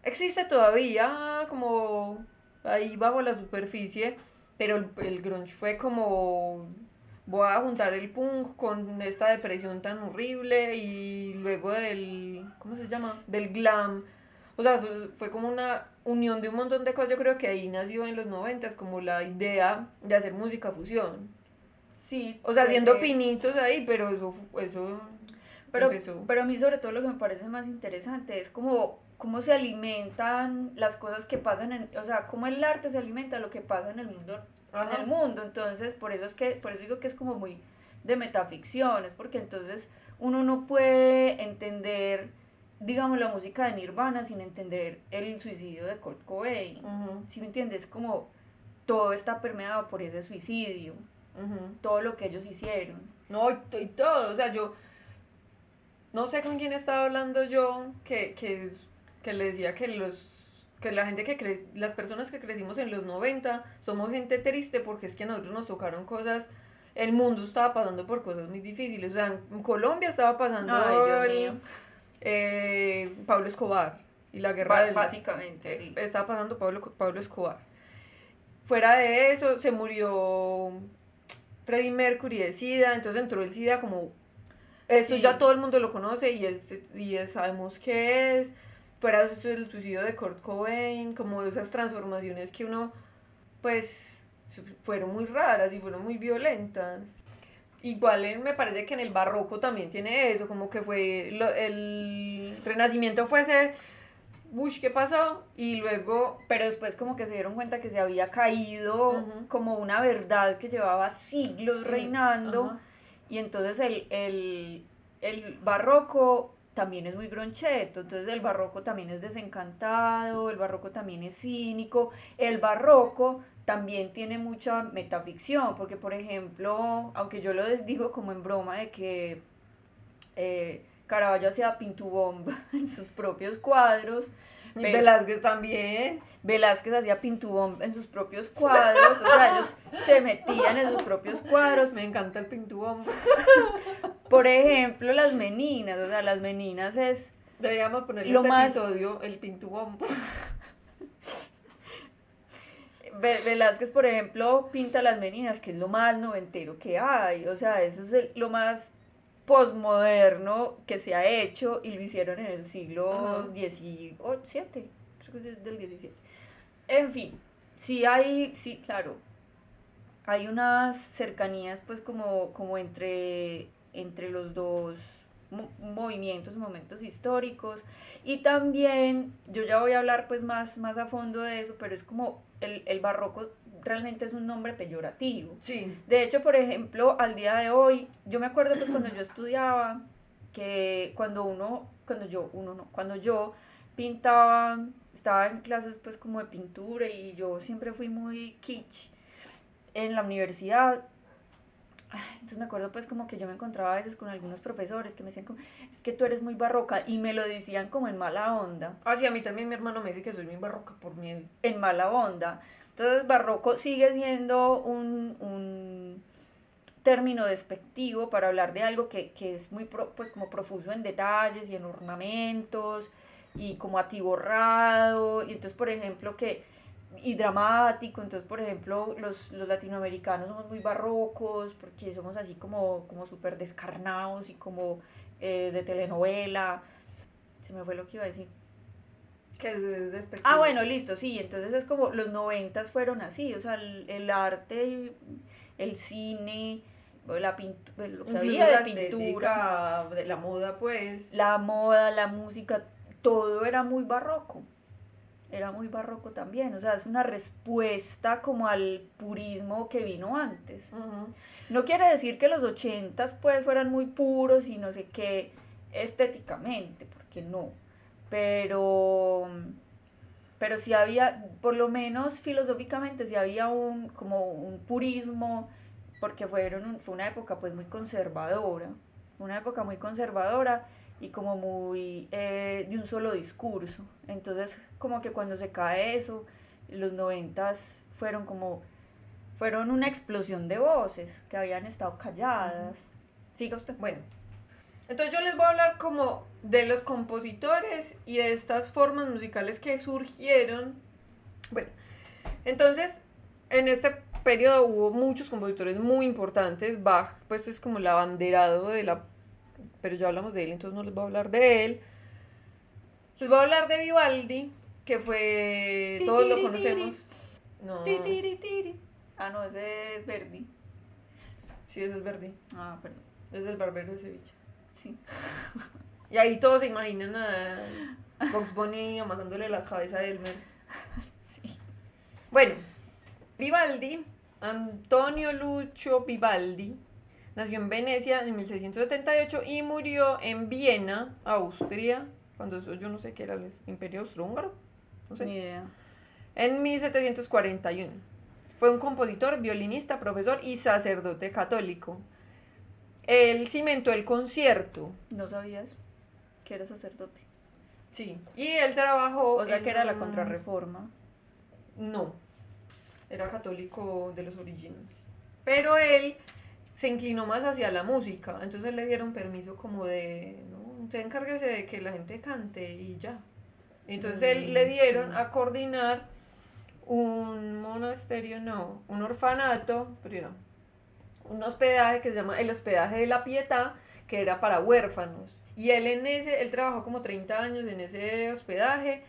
existe todavía como ahí bajo la superficie, pero el, el, grunge fue como voy a juntar el punk con esta depresión tan horrible y luego del ¿cómo se llama? del glam. O sea, fue, como una unión de un montón de cosas. Yo creo que ahí nació en los noventas como la idea de hacer música fusión. Sí. O sea, haciendo pinitos ahí, pero eso, eso pero, pero a mí sobre todo lo que me parece más interesante es como cómo se alimentan las cosas que pasan en, o sea, cómo el arte se alimenta lo que pasa en el mundo, en el mundo. Entonces, por eso es que, por eso digo que es como muy de metaficción, es porque entonces uno no puede entender, digamos, la música de Nirvana sin entender el suicidio de Kurt Cobain. si me entiendes? Como todo está permeado por ese suicidio, todo lo que ellos hicieron. No, y, todo, o sea, yo no sé con quién estaba hablando yo, que, que que le decía que los que la gente que cre las personas que crecimos en los 90 somos gente triste porque es que a nosotros nos tocaron cosas el mundo estaba pasando por cosas muy difíciles. O sea en Colombia estaba pasando eh, Pablo Escobar y la guerra del, básicamente sí. estaba pasando Pablo Pablo Escobar. Fuera de eso se murió Freddie Mercury de SIDA entonces entró el SIDA como esto ya todo el mundo lo conoce y es, y sabemos qué es fuera el suicidio de Kurt Cobain, como esas transformaciones que uno, pues, fueron muy raras y fueron muy violentas. Igual me parece que en el barroco también tiene eso, como que fue el renacimiento fue ese, uy, ¿qué pasó? Y luego... Pero después como que se dieron cuenta que se había caído como una verdad que llevaba siglos reinando. Y entonces el, el, el barroco también es muy groncheto, entonces el barroco también es desencantado, el barroco también es cínico, el barroco también tiene mucha metaficción, porque por ejemplo, aunque yo lo digo como en broma de que eh, Caravaggio hacía pintubomb (laughs) en sus propios cuadros, Velázquez también. Velázquez hacía pintubomb en sus propios cuadros, o sea, ellos se metían en sus propios cuadros. Me encanta el pintubomb. (laughs) Por ejemplo, las meninas, o sea, las meninas es... Deberíamos ponerle lo este más... episodio el pintubombo. (laughs) Velázquez, por ejemplo, pinta las meninas, que es lo más noventero que hay. O sea, eso es lo más posmoderno que se ha hecho y lo hicieron en el siglo XVII, creo que es del XVII. En fin, sí hay, sí, claro, hay unas cercanías pues como, como entre entre los dos movimientos, momentos históricos y también yo ya voy a hablar pues más, más a fondo de eso, pero es como el, el barroco realmente es un nombre peyorativo. Sí. De hecho, por ejemplo, al día de hoy, yo me acuerdo pues cuando yo estudiaba que cuando uno, cuando yo, uno no, cuando yo pintaba, estaba en clases pues como de pintura y yo siempre fui muy kitsch en la universidad, entonces me acuerdo pues como que yo me encontraba a veces con algunos profesores que me decían como, es que tú eres muy barroca y me lo decían como en mala onda. Ah, sí, a mí también mi hermano me dice que soy muy barroca por miedo. En mala onda. Entonces barroco sigue siendo un, término despectivo para hablar de algo que, que es muy pues como profuso en detalles y en ornamentos y como atiborrado. Y entonces por ejemplo que y dramático, entonces por ejemplo los, los latinoamericanos somos muy barrocos porque somos así como, como súper descarnados y como eh, de telenovela, se me fue lo que iba a decir. Que es despectivo. Ah, bueno, listo, sí, entonces es como los noventas fueron así, o sea, el, el arte, el cine, la pintura, lo que había de pintura, de la moda pues. La moda, la música, todo era muy barroco. Era muy barroco también, o sea, es una respuesta como al purismo que vino antes. No quiere decir que los ochentas pues fueran muy puros y no sé qué estéticamente, porque no. Pero pero sí había, por lo menos filosóficamente, sí había un, como un purismo, porque fueron, fue una época pues muy conservadora, una época muy conservadora y como muy eh, de un solo discurso. Entonces, como que cuando se cae eso, los noventas fueron como, fueron una explosión de voces que habían estado calladas. Siga usted. Bueno, entonces yo les voy a hablar como de los compositores y de estas formas musicales que surgieron. Bueno, entonces en este periodo hubo muchos compositores muy importantes. Bach, pues es como el abanderado de la... Pero ya hablamos de él, entonces no les voy a hablar de él. Les voy a hablar de Vivaldi, que fue... Todos lo conocemos. No. Ah, no, ese es Verdi. Sí, ese es Verdi. Ah, perdón. Es el barbero de Sevilla. Sí. (laughs) Y ahí todos se imaginan a Box Bunny amasándole la cabeza a Elmer. (laughs) Sí. Bueno, Vivaldi, Antonio Lucio Vivaldi, nació en Venecia en 1678 y murió en Viena, Austria, cuando eso yo no sé qué era el Imperio Austrohúngaro. No sé. Ni idea. En 1741. Fue un compositor, violinista, profesor y sacerdote católico. Él cimentó el concierto. ¿No sabías que era sacerdote? Sí. Y él trabajó. O sea que era la contrarreforma. No. Era católico de los orígenes. Pero él se inclinó más hacia la música. Entonces le dieron permiso como de. No, usted encárguese de que la gente cante y ya. Entonces él le dieron a coordinar un monasterio, no, un orfanato, pero un hospedaje que se llama el hospedaje de la Pietà, que era para huérfanos. Y él en ese, él trabajó como 30 años en ese hospedaje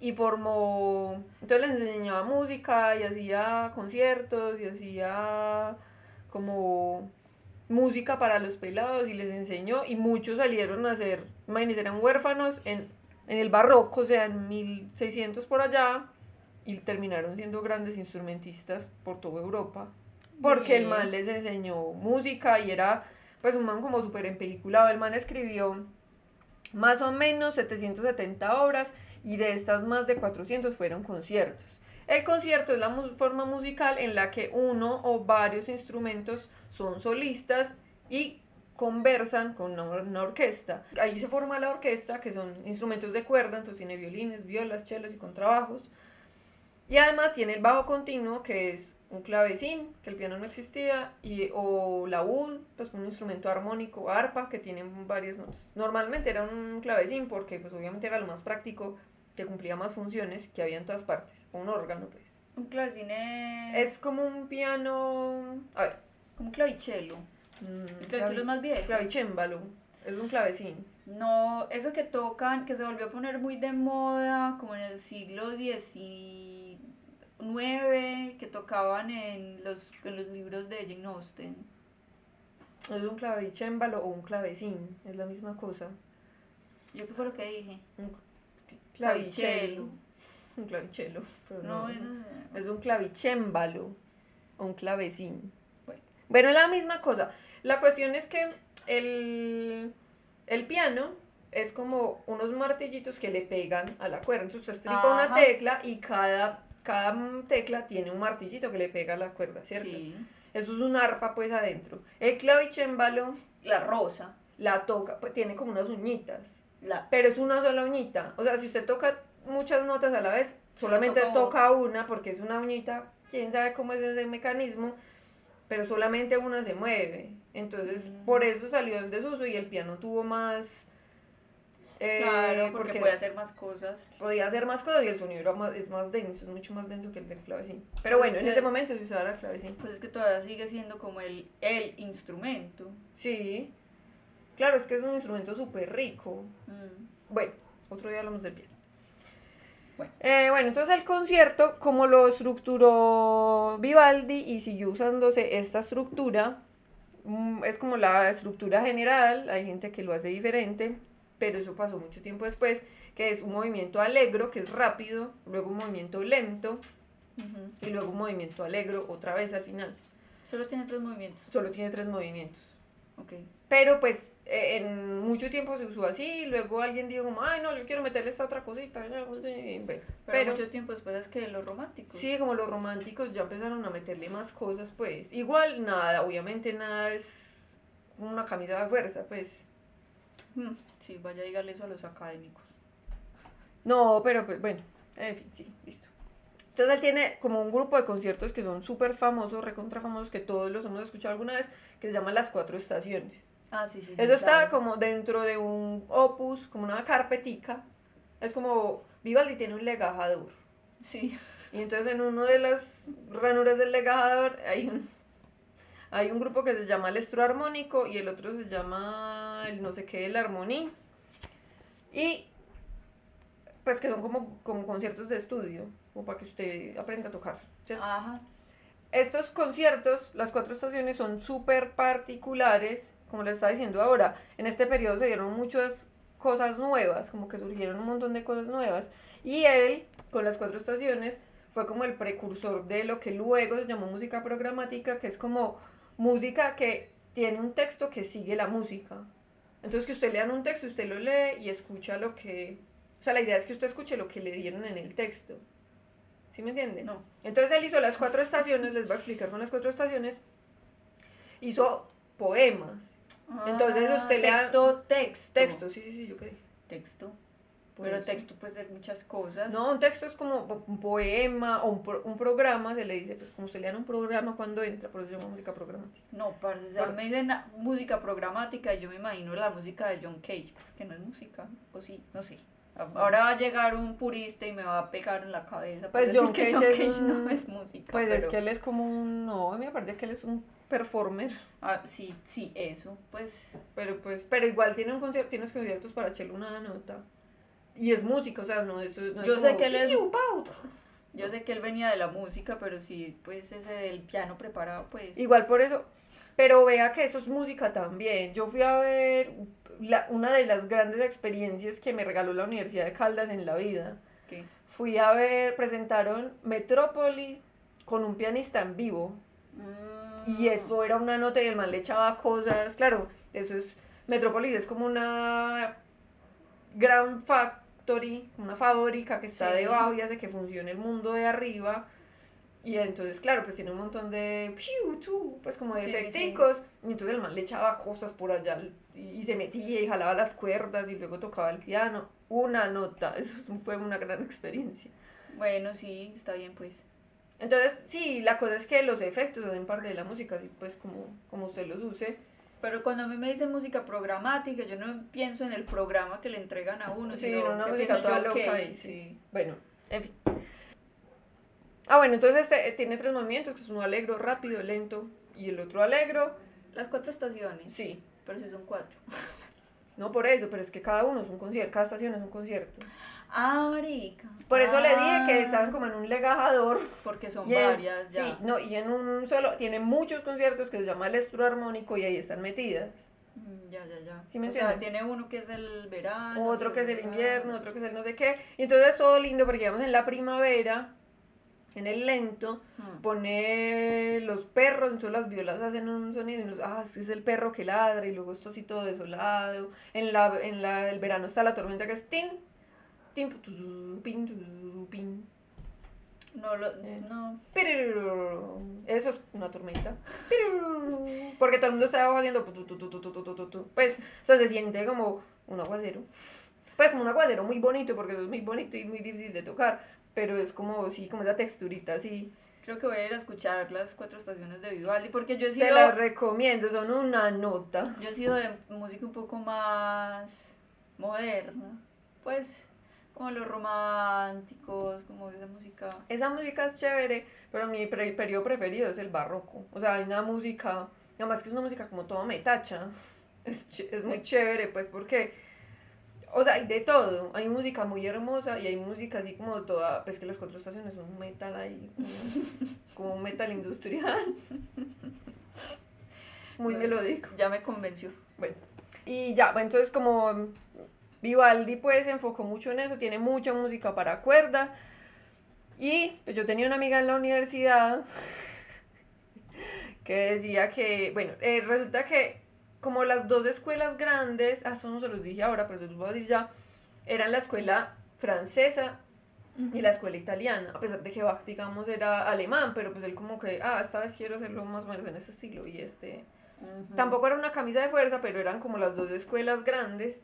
y formó, entonces les enseñaba música y hacía conciertos y hacía como música para los pelados y les enseñó y muchos salieron a hacer, imagínense, eran huérfanos en, en el barroco, o sea, en 1600 por allá y terminaron siendo grandes instrumentistas por toda Europa porque el man les enseñó música y era pues un man como súper empeliculado. El man escribió más o menos 770 obras y de estas más de 400 fueron conciertos. El concierto es la forma musical en la que uno o varios instrumentos son solistas y conversan con una, una, orquesta. Ahí se forma la orquesta, que son instrumentos de cuerda, entonces tiene violines, violas, chelos y contrabajos. Y además tiene el bajo continuo, que es un clavecín, que el piano no existía, y, o la ud, pues un instrumento armónico, arpa, que tiene varias notas. Normalmente era un clavecín porque pues obviamente era lo más práctico, que cumplía más funciones que había en todas partes, o un órgano pues. Un clavecín es... Es como un piano... A ver. Un clavicelo. Mm, el clavicelo es más viejo. Clavicémbalo. Es un clavecín. No, eso que tocan, que se volvió a poner muy de moda, como en el siglo XIX nueve que tocaban en los, en los libros de Jane Austen. Es un clavicémbalo o un clavecín, es la misma cosa. ¿Yo qué fue lo que dije? Un clavicelo. (laughs) Un clavicelo. no, es un clavicémbalo o un clavecín. Bueno. bueno, es la misma cosa. La cuestión es que el, el piano es como unos martillitos que le pegan a la cuerda. Entonces usted estripa una tecla y cada cada tecla tiene un martillito que le pega a la cuerda, ¿cierto? Sí. Eso es un arpa pues adentro. El clavicémbalo, la rosa, la toca, pues tiene como unas uñitas. La... Pero es una sola uñita. O sea, si usted toca muchas notas a la vez, solamente toca una porque es una uñita, quién sabe cómo es ese mecanismo. pero solamente una se mueve. Entonces, Mm. por eso salió en desuso y el piano tuvo más... eh, claro, porque, puede hacer más cosas. podía hacer más cosas y el sonido más, es más denso, es mucho más denso que el del clavecín. Pero Pues bueno, en que- ese momento se usaba el clavecín. Pues es que todavía sigue siendo como el, el instrumento. Sí, claro, es que es un instrumento súper rico. Mm. Bueno, otro día hablamos del piano. Bueno. Eh, bueno, entonces el concierto, como lo estructuró Vivaldi y siguió usándose esta estructura, mm, es como la estructura general, hay gente que lo hace diferente, pero eso pasó mucho tiempo después, que es un movimiento alegro, que es rápido, luego un movimiento lento Ujú. y luego un movimiento alegro otra vez al final. Solo tiene tres movimientos. Solo tiene tres movimientos. Ok. Pero pues eh, en mucho tiempo se usó así, luego alguien dijo como, ay no, yo quiero meterle esta otra cosita. bueno, Pero, pero mucho tiempo después es que los románticos. sí, como los románticos ya empezaron a meterle más cosas, pues. Igual nada, obviamente nada es una camisa de fuerza, pues. Mm, Sí, vaya a dígale eso a los académicos. No, pero pues bueno, en fin, sí, listo. Entonces él tiene como un grupo de conciertos que son súper famosos, recontra famosos, que todos los hemos escuchado alguna vez, que se llaman Las Cuatro Estaciones. Ah, sí, sí. sí, Eso está claro. como dentro de un opus, como una carpetica. Es como Vivaldi tiene un legajador. Sí. Y entonces en uno de las ranuras del legajador hay un, hay un grupo que se llama el estro armónico y el otro se llama el no sé qué, el armonía. Y pues que son como, como conciertos de estudio, como para que usted aprenda a tocar. ¿cierto? Ajá. Estos conciertos, las cuatro estaciones, son súper particulares, como le estaba diciendo ahora. En este periodo se dieron muchas cosas nuevas, como que surgieron un montón de cosas nuevas. Y él, con las cuatro estaciones, fue como el precursor de lo que luego se llamó música programática, que es como música que tiene un texto que sigue la música. Entonces que usted lean un texto, usted lo lee y escucha lo que... O sea, la idea es que usted escuche lo que le dieron en el texto. ¿Sí me entiende? No. Entonces él hizo las cuatro estaciones, les voy a explicar con las cuatro estaciones. Hizo poemas, Entonces Ah, usted le da- Texto, texto. textos, sí, sí, sí, yo qué dije. Texto. Pero eso. texto puede ser muchas cosas. No, un texto es como un poema o un, pro- un programa, se le dice, pues como se le dan un programa cuando entra, por eso se llama música programática. No, parce, o sea, me dicen música programática y yo me imagino la música de John Cage, pues que no es música, o sí, no sé. Ahora va a llegar un purista y me va a pegar en la cabeza. Pues John Cage es no es música. Pues es que él es como un, no, a mí me parece que él es un performer, Ah, sí, sí, eso, pues. pero pues, pero igual tiene un concierto, tiene conciertos para echarle una nota. Y es música, o sea, no, eso, no Yo es sé como que él es-. Yo sé que él venía de la música, pero sí, pues ese del piano preparado, pues. Igual por eso, pero vea que eso es música también. Yo fui a ver la- una de las grandes experiencias que me regaló la Universidad de Caldas en la vida. ¿Qué? Fui a ver, presentaron Metrópolis con un pianista en vivo. Mm. Y esto era una nota y el man le echaba cosas. Claro, eso es. Metrópolis es como una gran factory, una fábrica que está Sí. debajo y hace que funcione el mundo de arriba. Y entonces, claro, pues tiene un montón de. Pues como de Sí, sí, sí. efecticos. Y entonces el man le echaba cosas por allá y, y se metía y jalaba las cuerdas y luego tocaba el piano. Una nota. (laughs) Eso fue una gran experiencia. Bueno, sí, está bien, pues. Entonces, sí, la cosa es que los efectos hacen parte de la música, así pues como, como usted los use. Pero cuando a mí me dicen música programática, yo no pienso en el programa que le entregan a uno, Sí, sino una que música toda loca sí. sí. Bueno, en fin. Ah, bueno, entonces este, tiene tres movimientos, que es uno alegro, rápido, lento, y el otro alegro. Las cuatro estaciones, Sí, pero sí son cuatro. (laughs) no por eso, pero es que cada uno es un concierto, cada estación es un concierto. Ah, marica. Por eso le dije que Ah, estaban como en un legajador. Porque son en- varias, ya. Sí, no, y en un solo, tiene muchos conciertos que se llama el estro armónico y ahí están metidas. Mm, Ya, ya, ya. ¿Sí me o sea, tiene uno que es el verano. otro que es el invierno, otro que es el no sé qué. Y entonces todo lindo porque digamos en la primavera, en el lento, mm. pone los perros, entonces las violas hacen un sonido, y nos, ah, es el perro que ladra, y luego esto así todo desolado, en la, en la, el verano está la tormenta que es tin, tin, pin, pin, no, lo, eh. no. Eso es una tormenta. Porque todo el mundo está abajo haciendo. Pues, o se siente como un aguacero. Pues como un aguacero muy bonito, porque es muy bonito y muy difícil de tocar. Pero es como, sí, como esa texturita así. Creo que voy a ir a escuchar las cuatro estaciones de Vivaldi porque yo he sido... Se las recomiendo, son una nota. Yo he sido de música un poco más moderna, pues como los románticos, como esa música. Esa música es chévere, pero mi periodo preferido es el barroco. O sea, hay una música, nada más que es una música como toda metacha. (laughs) Es, es muy chévere, pues, porque, o sea, hay de todo. Hay música muy hermosa y hay música así como toda, pues que las cuatro estaciones son un metal ahí, como, un metal industrial. Muy melódico. Ya me convenció. Bueno, y ya, bueno, entonces como Vivaldi pues se enfocó mucho en eso, tiene mucha música para cuerda. Y pues yo tenía una amiga en la universidad (laughs) que decía que, bueno, eh, resulta que como las dos escuelas grandes, ah, eso no se los dije ahora, pero se los voy a decir ya, eran la escuela francesa y la escuela italiana, a pesar de que Bach, digamos, era alemán, pero pues él como que, ah, esta vez quiero hacerlo más o menos en ese estilo, y este, tampoco era una camisa de fuerza, pero eran como las dos escuelas grandes,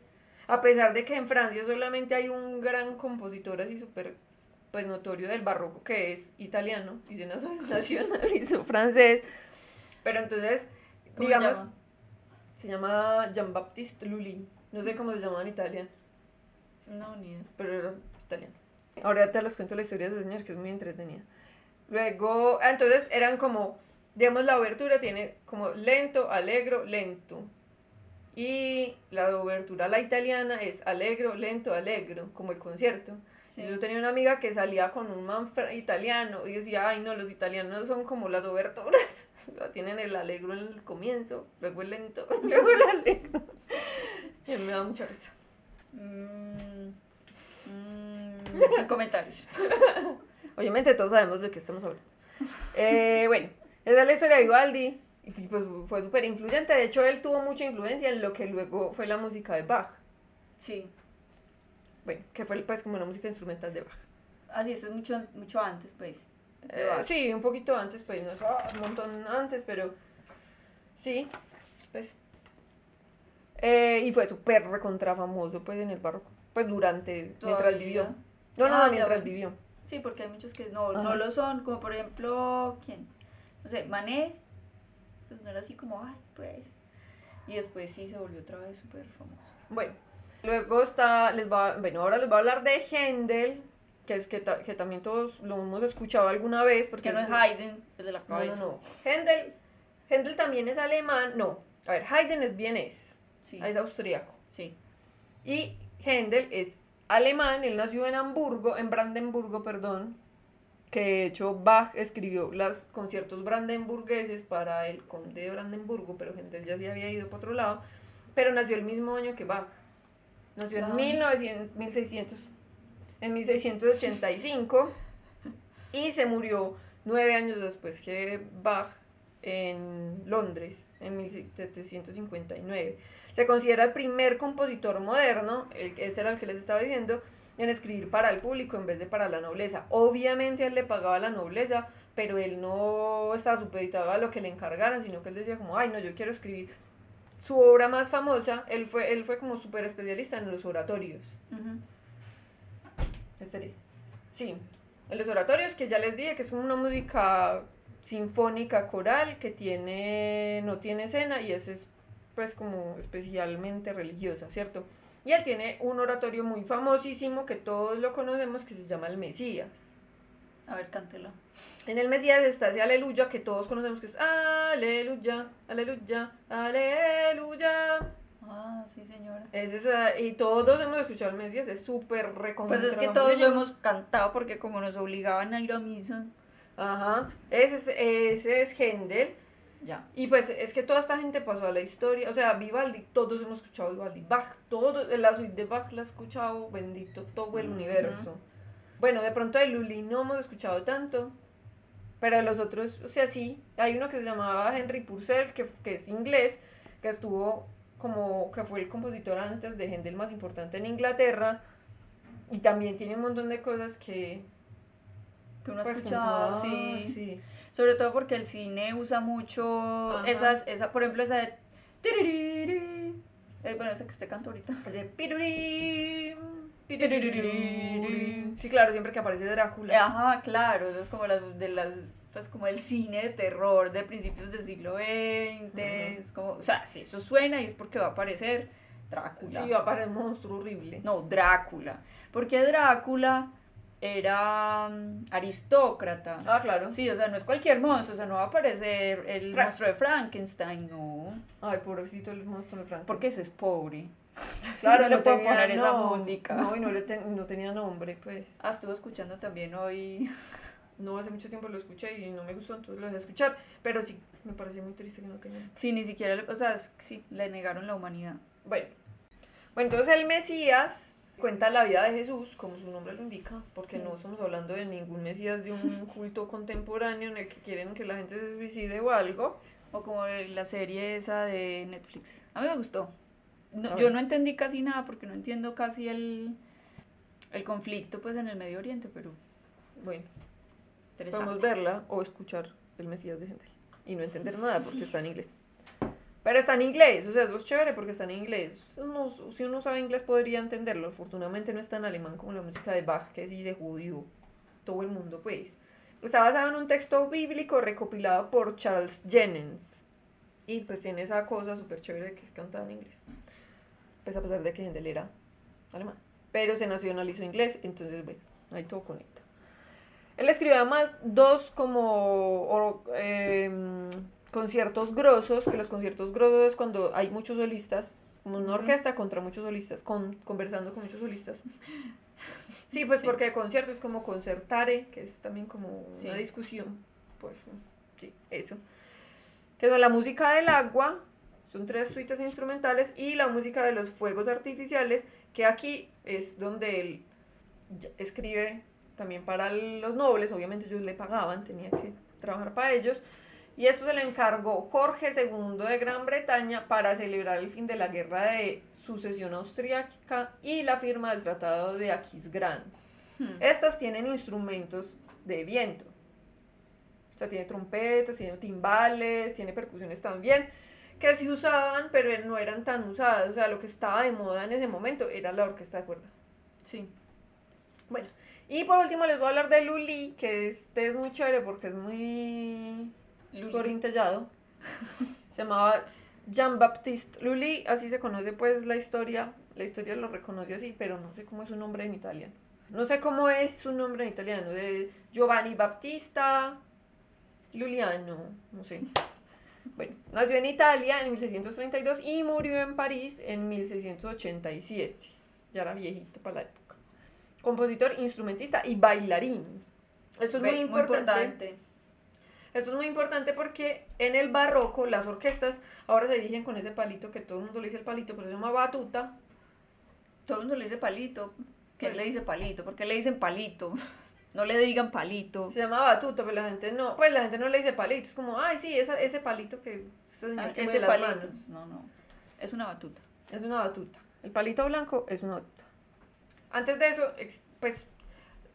a pesar de que en Francia solamente hay un gran compositor así súper pues notorio del barroco que es italiano y se (laughs) nacionalizó francés. Pero entonces, digamos, se llama Jean-Baptiste Lully. No sé cómo se llama en Italia. No, ni idea. Pero era italiano. Ahora te les cuento la historia de ese señor que es muy entretenida. Luego, ah, entonces eran como, digamos, la obertura tiene como lento, alegro, lento. Y la obertura, la italiana, es alegro, lento, alegro, como el concierto. Yo tenía una amiga que salía con un man italiano y decía, ay no, los italianos son como las oberturas. (laughs) O sea, tienen el alegro en el comienzo, luego el lento, (laughs) luego el alegro. (laughs) Y me da mucha risa. Mm, mm, sin comentarios. Obviamente todos sabemos de qué estamos hablando. Eh, bueno, esa es la historia de Vivaldi. Y pues fue súper influyente. De hecho, él tuvo mucha influencia en lo que luego fue la música de Bach. Sí. Bueno, que fue pues como una música instrumental de Bach. Así, esto es mucho, mucho antes, pues. Eh, sí, un poquito antes, pues, no es ah, un montón antes, pero sí, pues. Eh, y fue súper recontra famoso, pues, en el barroco. Pues durante, mientras vivió. No, no, ah, mientras vivió. Sí, porque hay muchos que no, no lo son, como por ejemplo, ¿quién? No sé, Manet, pues no era así como, ay, pues. Y después sí se volvió otra vez súper famoso. Bueno, luego está, les va, bueno, ahora les voy a hablar de Händel, que es que, que también todos lo hemos escuchado alguna vez. Porque no es Haydn, el de la cabeza. No, no, no. Händel, Händel también es alemán, no. A ver, Haydn es vienés, sí. es austríaco. Sí. Y Händel es alemán, él nació en Hamburgo, en Brandenburgo, perdón, que de hecho Bach escribió los conciertos brandenburgueses para el conde de Brandenburgo, pero Händel ya se había ido para otro lado, pero nació el mismo año que Bach. Nació en 1900, 1600, en 1685 y se murió nueve años después que Bach en Londres, en 1759. Se considera el primer compositor moderno, el, ese era el que les estaba diciendo, en escribir para el público en vez de para la nobleza. Obviamente él le pagaba la nobleza, pero él no estaba supeditado a lo que le encargaran, sino que él decía como, ay, no, yo quiero escribir. Su obra más famosa, él fue, él fue como súper especialista en los oratorios. Uh Sí, en los oratorios, que ya les dije que es como una música sinfónica coral que tiene, no tiene escena y es pues como especialmente religiosa, ¿cierto? Y él tiene un oratorio muy famosísimo que todos lo conocemos que se llama el Mesías. A ver, cántelo. En el Mesías está ese aleluya que todos conocemos que es aleluya, aleluya, aleluya. Ah, sí, señora. Es esa, y todos hemos escuchado el Mesías, es súper reconocido. Pues es que todos lo hemos cantado porque como nos obligaban a ir a misa. Ajá, ese es, ese es Händel. Ya. Y pues es que toda esta gente pasó a la historia, o sea, Vivaldi, todos hemos escuchado Vivaldi, Bach, todo, la suite de Bach la ha escuchado, bendito todo el universo. Bueno, de pronto de Luli no hemos escuchado tanto, pero de los otros, o sea, sí, hay uno que se llamaba Henry Purcell, que, que es inglés, que estuvo como, que fue el compositor antes de Händel más importante en Inglaterra, y también tiene un montón de cosas que... Que uno ha pues, escuchado, sí. Ah, sí sobre todo porque el cine usa mucho esas, esa, por ejemplo, esa de... Eh, bueno, esa que usted canta ahorita. De Sí, claro, siempre que aparece Drácula. Ajá, claro, eso es como las, de las pues como el cine de terror de principios del siglo XX, es como, o sea, si eso suena y es porque va a aparecer Drácula. Sí, va a aparecer un monstruo horrible. No, Drácula, porque Drácula era mm, aristócrata. Ah, claro. Sí, o sea, no es cualquier monstruo, o sea, no va a aparecer el monstruo de Frankenstein, no, Ay, pobrecito el monstruo de Frank. porque ese es pobre. Claro, no le puedo tenía- poner esa no, música. No, y no, le ten- no tenía nombre, pues. Ah, estuve escuchando también hoy. (laughs) No, hace mucho tiempo lo escuché y no me gustó, entonces lo dejé escuchar. Pero sí, me parecía muy triste que no tenía. Sí, ni siquiera, le- o sea, sí, le negaron la humanidad. Bueno. Bueno, entonces el Mesías cuenta la vida de Jesús, como su nombre lo indica, porque Sí. no estamos hablando de ningún Mesías de un (laughs) culto contemporáneo en el que quieren que la gente se suicide o algo. O como la serie esa de Netflix. A mí me gustó. No, yo no entendí casi nada porque no entiendo casi el, el conflicto pues en el Medio Oriente, pero Bueno, podemos verla o escuchar el Mesías de gente y no entender nada porque está en inglés. Pero está en inglés, o sea, eso es chévere porque está en inglés. Uno- si uno sabe inglés podría entenderlo. Afortunadamente no está en alemán como la música de Bach, que se judío todo el mundo, pues. Está basado en un texto bíblico recopilado por Charles Jennings. Y pues tiene esa cosa súper chévere de que es cantada en inglés. Pues a pesar de que Händel era alemán. Pero se nacionalizó inglés, entonces bueno, ahí todo conecta. Él escribió además dos como or- em, conciertos grosos, que los conciertos grosos es cuando hay muchos solistas, como una orquesta contra muchos solistas, con, conversando con muchos solistas. (laughs) Sí, pues Sí. porque concierto es como concertare, que es también como Sí. una discusión. Pues sí, eso. Que son la música del agua, son tres suites instrumentales, y la música de los fuegos artificiales, que aquí es donde él escribe también para los nobles, obviamente ellos le pagaban, tenía que trabajar para ellos. Y esto se le encargó Jorge II de Gran Bretaña para celebrar el fin de la guerra de sucesión austríaca y la firma del Tratado de Aquisgrán. Hmm. Estas tienen instrumentos de viento. O sea, tiene trompetas, tiene timbales, tiene percusiones también, que sí usaban, pero no eran tan usadas. O sea, lo que estaba de moda en ese momento era la orquesta de cuerda. Sí. Bueno, y por último les voy a hablar de Lully, que este es muy chévere porque es muy corintellado. Se llamaba Jean-Baptiste Lully, así se conoce pues la historia. La historia lo reconoce así, pero no sé cómo es su nombre en italiano. No sé cómo es su nombre en italiano, de Giovanni Battista Luliano, no sé. Bueno, nació en Italia en 1632 y murió en París en 1687. Ya era viejito para la época. Compositor, instrumentista y bailarín. Esto es Ve- muy importante. Esto es muy importante porque en el barroco las orquestas ahora se dirigen con ese palito que todo el mundo le dice el palito, pero se llama batuta. Todo el mundo le dice palito. ¿Qué Pues- le dice palito? ¿Por qué le dicen palito? No le digan palito. Se llama batuta, pero la gente no, pues la gente no le dice palito, es como, ay, sí, esa- ese palito que señor Ah, que ese las manos". No, no. Es una batuta. Es una batuta. El palito blanco es una batuta. Antes de eso, pues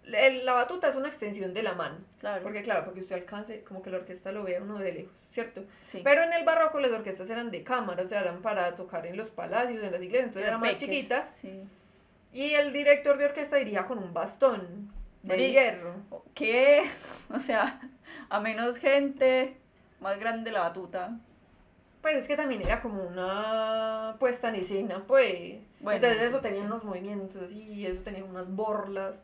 el- la batuta es una extensión de la mano. Claro. Porque claro, porque usted alcance, como que la orquesta lo vea uno de lejos, ¿cierto? sí. Pero en el barroco las orquestas eran de cámara, o sea, eran para tocar en los palacios, en las iglesias, entonces eran más peques. chiquitas. Sí. Y el director de orquesta dirigía con un bastón de hierro. ¿Qué? (laughs) O sea, a menos gente, más grande la batuta. Pues es que también era como una puesta en escena, pues. Bueno, Entonces eso tenía sí. unos movimientos y eso tenía unas borlas.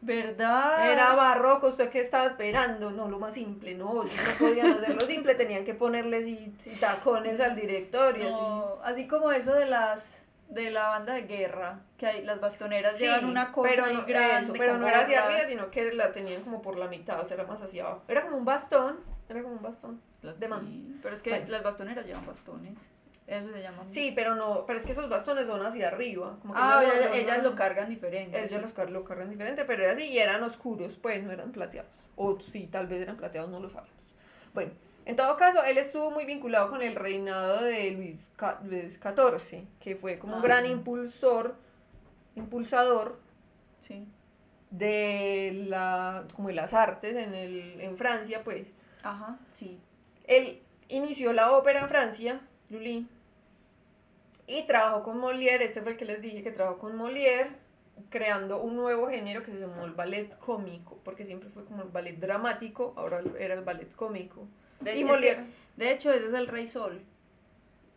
¿Verdad? Era barroco, ¿usted qué estaba esperando? No, lo más simple, no, no podían hacerlo simple, tenían que ponerle sí, sí, tacones al director y así. No, así como eso de las de la banda de guerra, que hay, las bastoneras Sí, llevan una cosa pero no, grande. eso, pero no era hacia arriba, sino que la tenían como por la mitad, o sea, era más hacia abajo. Era como un bastón, era como un bastón. Las- de mano. sí, pero es que Bueno. las bastoneras llevan bastones. Eso se llama. Sí, pero no, pero es que esos bastones son hacia arriba. Como que Ah, ellas ellas, lo- ellas lo cargan diferente. Ellos sí. los car- lo cargan diferente, pero era así y eran oscuros, pues no eran plateados. O sí, tal vez eran plateados, no lo sabemos. Bueno, en todo caso, él estuvo muy vinculado con el reinado de Luis, Luis XIV, que fue como un Ah. gran impulsor, impulsador Sí. de la, como de las artes en, el, en Francia, pues. Ajá, sí. Él inició la ópera en Francia, Lully, y trabajó con Molière, este fue el que les dije que trabajó con Molière, creando un nuevo género que se llamó el ballet cómico, porque siempre fue como el ballet dramático, ahora era el ballet cómico. De, y que, de hecho, ese es el Rey Sol,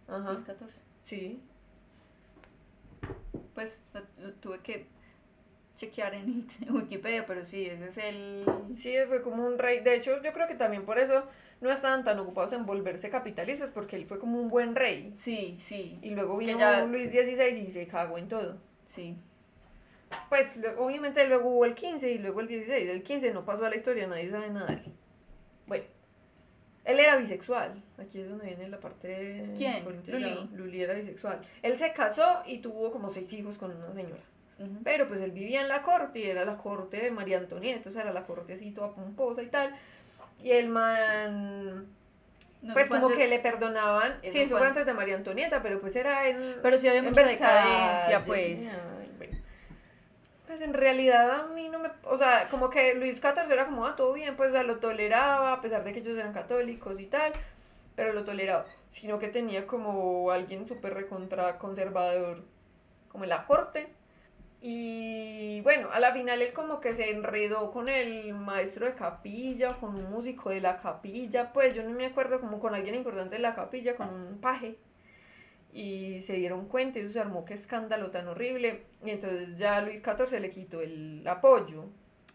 Ajá. Luis XIV. Sí. Pues lo, lo tuve que chequear en (laughs) Wikipedia, pero sí, ese es el... Sí, fue como un rey. De hecho, yo creo que también por eso no estaban tan ocupados en volverse capitalistas, porque él fue como un buen rey. Sí, sí, Y luego vino ya- Luis XVI y se cagó en todo. sí. Pues luego, obviamente luego hubo el 15 y luego el 16. El 15 no pasó a la historia, nadie sabe nada de él. Él era bisexual. Aquí es donde viene la parte... ¿Quién? Luli. era bisexual. Él se casó y tuvo como seis hijos con una señora. Pero pues él vivía en la corte y era la corte de María Antonieta, o sea, era la corte así toda pomposa y tal. Y el man, No pues como que le perdonaban, sí, eso fue antes de María Antonieta, pero pues era en... Pero sí había en mucha decadencia, pues. bueno. Pues en realidad a mí no me... O sea, como que Luis XIV era como, ah, todo bien, pues o sea, lo toleraba, a pesar de que ellos eran católicos y tal, pero lo toleraba. Sino que tenía como alguien súper recontra conservador, como en la corte. Y bueno, a la final él como que se enredó con el maestro de capilla, con un músico de la capilla, pues yo no me acuerdo, como con alguien importante de la capilla, con un paje y se dieron cuenta y eso se armó qué escándalo tan horrible. Y entonces ya Luis XIV le quitó el apoyo.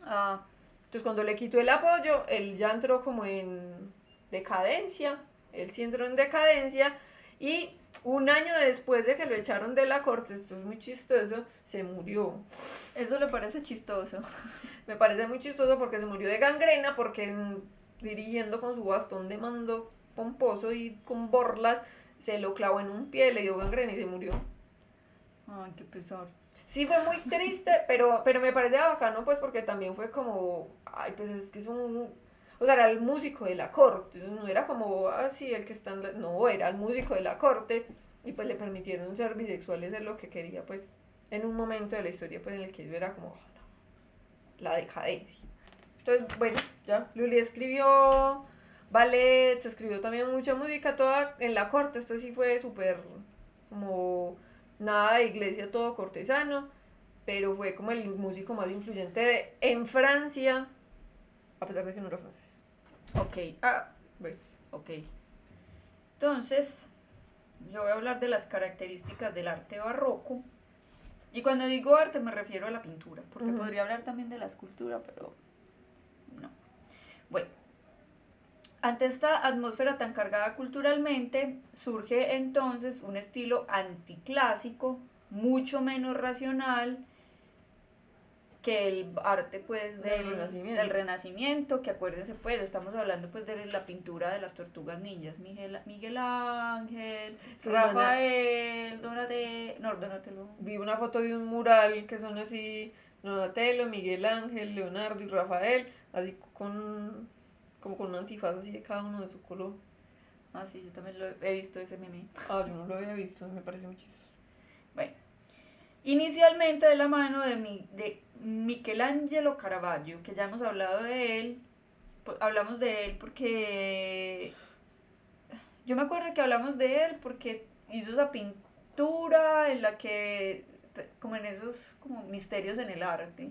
Ah, entonces cuando le quitó el apoyo él ya entró como en decadencia él sí entró en decadencia y un año después de que lo echaron de la corte esto es muy chistoso se murió. Eso le parece chistoso. (laughs) me parece muy chistoso porque se murió de gangrena porque dirigiendo con su bastón de mando pomposo y con borlas se lo clavó en un pie, le dio gangrena y se murió. Ay, qué pesar. Sí fue muy triste, (laughs) pero, pero me parece bacano pues porque también fue como, ay pues es que es un, o sea, era el músico de la corte, no era como, ah sí, el que está en la- no, era el músico de la corte y pues le permitieron ser bisexual hacer lo que quería pues en un momento de la historia pues en el que eso era como, ah, no, la decadencia. Entonces, bueno, ya, Luli escribió ballet, se escribió también mucha música, toda en la corte, esto sí fue súper como nada de iglesia, todo cortesano, pero fue como el músico más influyente de- en Francia, a pesar de que no era francés. Ok, ah, Bueno, ok. Entonces, yo voy a hablar de las características del arte barroco. Y cuando digo arte me refiero a la pintura, porque podría hablar también de la escultura, pero no. Bueno, ante esta atmósfera tan cargada culturalmente, surge entonces un estilo anticlásico, mucho menos racional que el arte pues Del del, Renacimiento. del Renacimiento, que acuérdense pues, estamos hablando pues de la pintura de las tortugas ninjas, Miguel, Miguel Ángel, Sí, Rafael, Donatello, no, Donatello, vi una foto de un mural que son así, Donatello, Miguel Ángel, Leonardo y Rafael, así con, como con un antifaz así de cada uno de su color. ah sí, yo también lo he visto ese meme. Ah, yo no lo había visto, me parece muy chistoso. Bueno, inicialmente de la mano de, mi, de Michelangelo Caravaggio, que ya hemos hablado de él, po- hablamos de él porque yo me acuerdo que hablamos de él porque hizo esa pintura en la que, como en esos como misterios en el arte,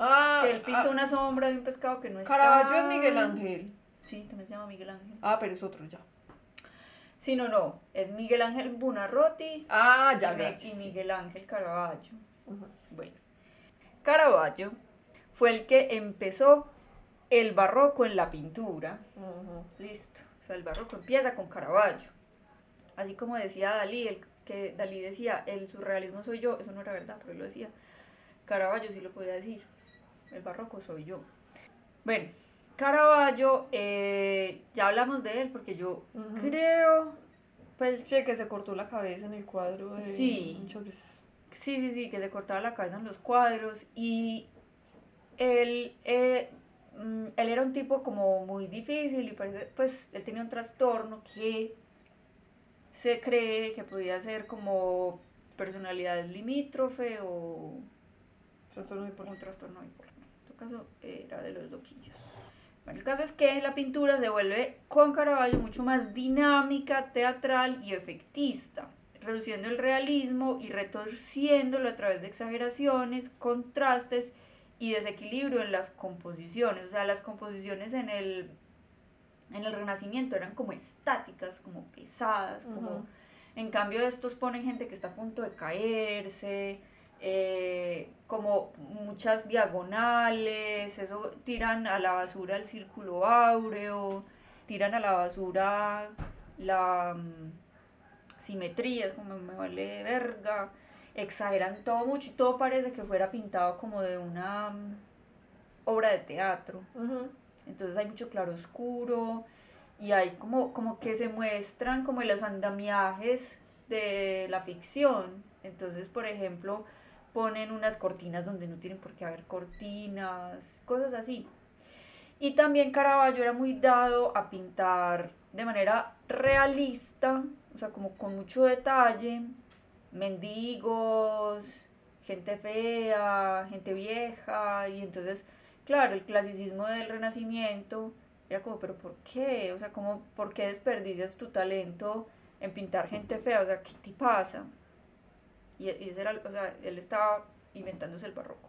Ah, que él pinta ah, una sombra de un pescado que no está. Caravaggio es Miguel Ángel. Sí, también se llama Miguel Ángel. Ah, pero es otro ya. Sí, no, no, es Miguel Ángel Bunarroti Ah, y ya, gracias. y Miguel Ángel Caravaggio. Bueno, Caravaggio fue el que empezó el barroco en la pintura. Listo. O sea, el barroco empieza con Caravaggio. Así como decía Dalí, el, que Dalí decía, el surrealismo soy yo, eso no era verdad, pero él lo decía. Caravaggio sí lo podía decir, el barroco soy yo. Bueno, Caravaggio, eh, ya hablamos de él porque yo creo, pues Sí, que se cortó la cabeza en el cuadro de Sí. Sí, sí, sí, que se cortaba la cabeza en los cuadros y él, eh, mm, él era un tipo como muy difícil y parece, pues él tenía un trastorno que se cree que podía ser como personalidad limítrofe o Trastorno bipolar. un trastorno bipolar. Caso era de los loquillos. Bueno, el caso es que la pintura se vuelve con Caravaggio mucho más dinámica, teatral y efectista. reduciendo el realismo y retorciéndolo a través de exageraciones, contrastes y desequilibrio en las composiciones. O sea, las composiciones en el, en el Renacimiento eran como estáticas, como pesadas, como... En cambio, estos ponen gente que está a punto de caerse, eh, como muchas diagonales, eso tiran a la basura el círculo áureo, tiran a la basura la mm, simetría, es como me vale verga, exageran todo mucho y todo parece que fuera pintado como de una mm, obra de teatro. Entonces hay mucho claroscuro y hay como, como que se muestran como los andamiajes de la ficción. Entonces, por ejemplo, ponen unas cortinas donde no tienen por qué haber cortinas, cosas así. Y también Caravaggio era muy dado a pintar de manera realista, o sea, como con mucho detalle, mendigos, gente fea, gente vieja, y entonces, claro, el clasicismo del Renacimiento era como, pero ¿por qué? O sea, como, ¿por qué desperdicias tu talento en pintar gente fea? O sea, ¿qué te pasa? Y, ese era, o sea, él estaba inventándose el barroco.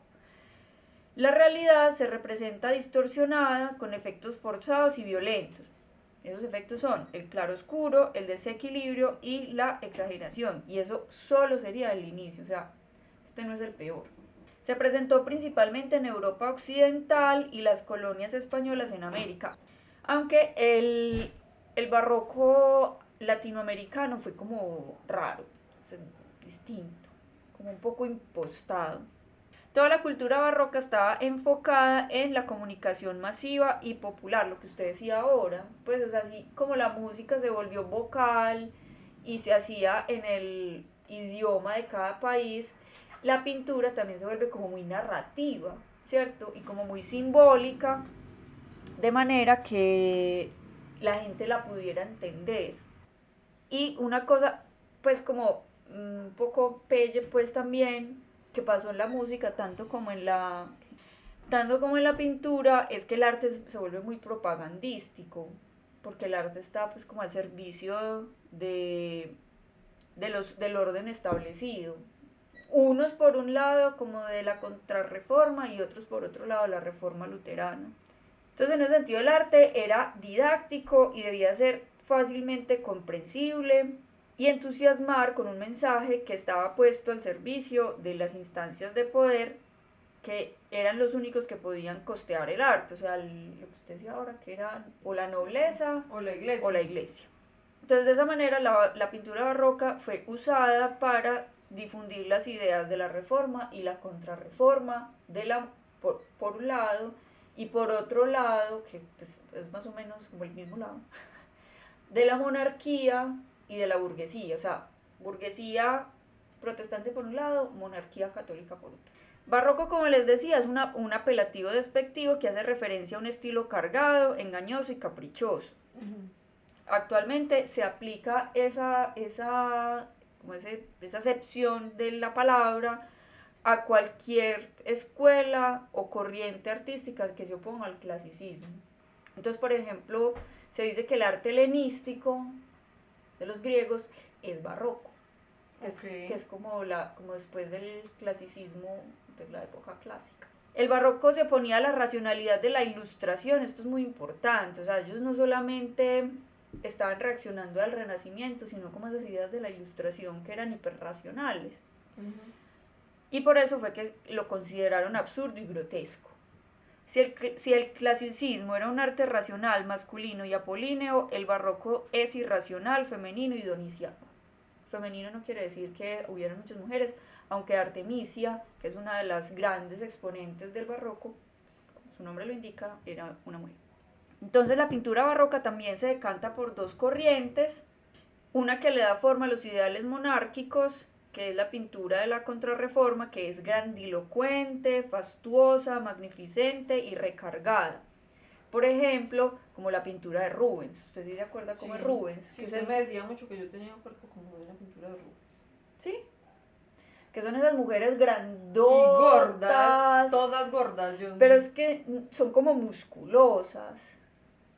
La realidad se representa distorsionada con efectos forzados y violentos. Esos efectos son el claro oscuro, el desequilibrio y la exageración. Y eso solo sería el inicio, o sea, este no es el peor. Se presentó principalmente en Europa Occidental y las colonias españolas en América. Aunque el, el barroco latinoamericano fue como raro, distinto, un poco impostado. Toda la cultura barroca estaba enfocada en la comunicación masiva y popular, lo que usted decía ahora, pues o sea, así como la música se volvió vocal y se hacía en el idioma de cada país, la pintura también se vuelve como muy narrativa, ¿cierto? Y como muy simbólica, de manera que la gente la pudiera entender. Y una cosa, pues como un poco pelle, pues también, que pasó en la música, tanto como en la, tanto como en la pintura, es que el arte se vuelve muy propagandístico, porque el arte está pues como al servicio de, de los, del orden establecido. Unos por un lado como de la contrarreforma y otros por otro lado la reforma luterana. Entonces en ese sentido el arte era didáctico y debía ser fácilmente comprensible, y entusiasmar con un mensaje que estaba puesto al servicio de las instancias de poder que eran los únicos que podían costear el arte, o sea, lo que usted decía ahora, que eran o la nobleza o la iglesia. O la iglesia. Entonces, de esa manera, la, la pintura barroca fue usada para difundir las ideas de la reforma y la contrarreforma, de la, por, por un lado, y por otro lado, que pues, es más o menos como el mismo lado, (laughs) de la monarquía y de la burguesía, o sea, burguesía protestante por un lado, monarquía católica por otro. Barroco, como les decía, es una, un apelativo despectivo que hace referencia a un estilo cargado, engañoso y caprichoso. Actualmente se aplica esa, esa, como ese, esa acepción de la palabra a cualquier escuela o corriente artística que se oponga al clasicismo. Entonces, por ejemplo, se dice que el arte helenístico de los griegos es barroco, que, es, como, la, como después del clasicismo de la época clásica. El barroco se oponía a la racionalidad de la ilustración, esto es muy importante, o sea, ellos no solamente estaban reaccionando al renacimiento, sino como esas ideas de la ilustración que eran hiperracionales. Y por eso fue que lo consideraron absurdo y grotesco. Si el, clasicismo era un arte racional, masculino y apolíneo, el barroco es irracional, femenino y doniciaco. Femenino no quiere decir que hubiera muchas mujeres, aunque Artemisia, que es una de las grandes exponentes del barroco, pues, como su nombre lo indica, era una mujer. Entonces la pintura barroca también se decanta por dos corrientes, una que le da forma a los ideales monárquicos que es la pintura de la contrarreforma, que es grandilocuente, fastuosa, magnificente y recargada. Por ejemplo, como la pintura de Rubens. ¿Usted sí se acuerda cómo es Rubens? Sí, usted me decía mucho que yo tenía un cuerpo como de la pintura de Rubens. ¿Sí? Que son esas mujeres grandotas. gordas, todas gordas. Pero es que son como musculosas.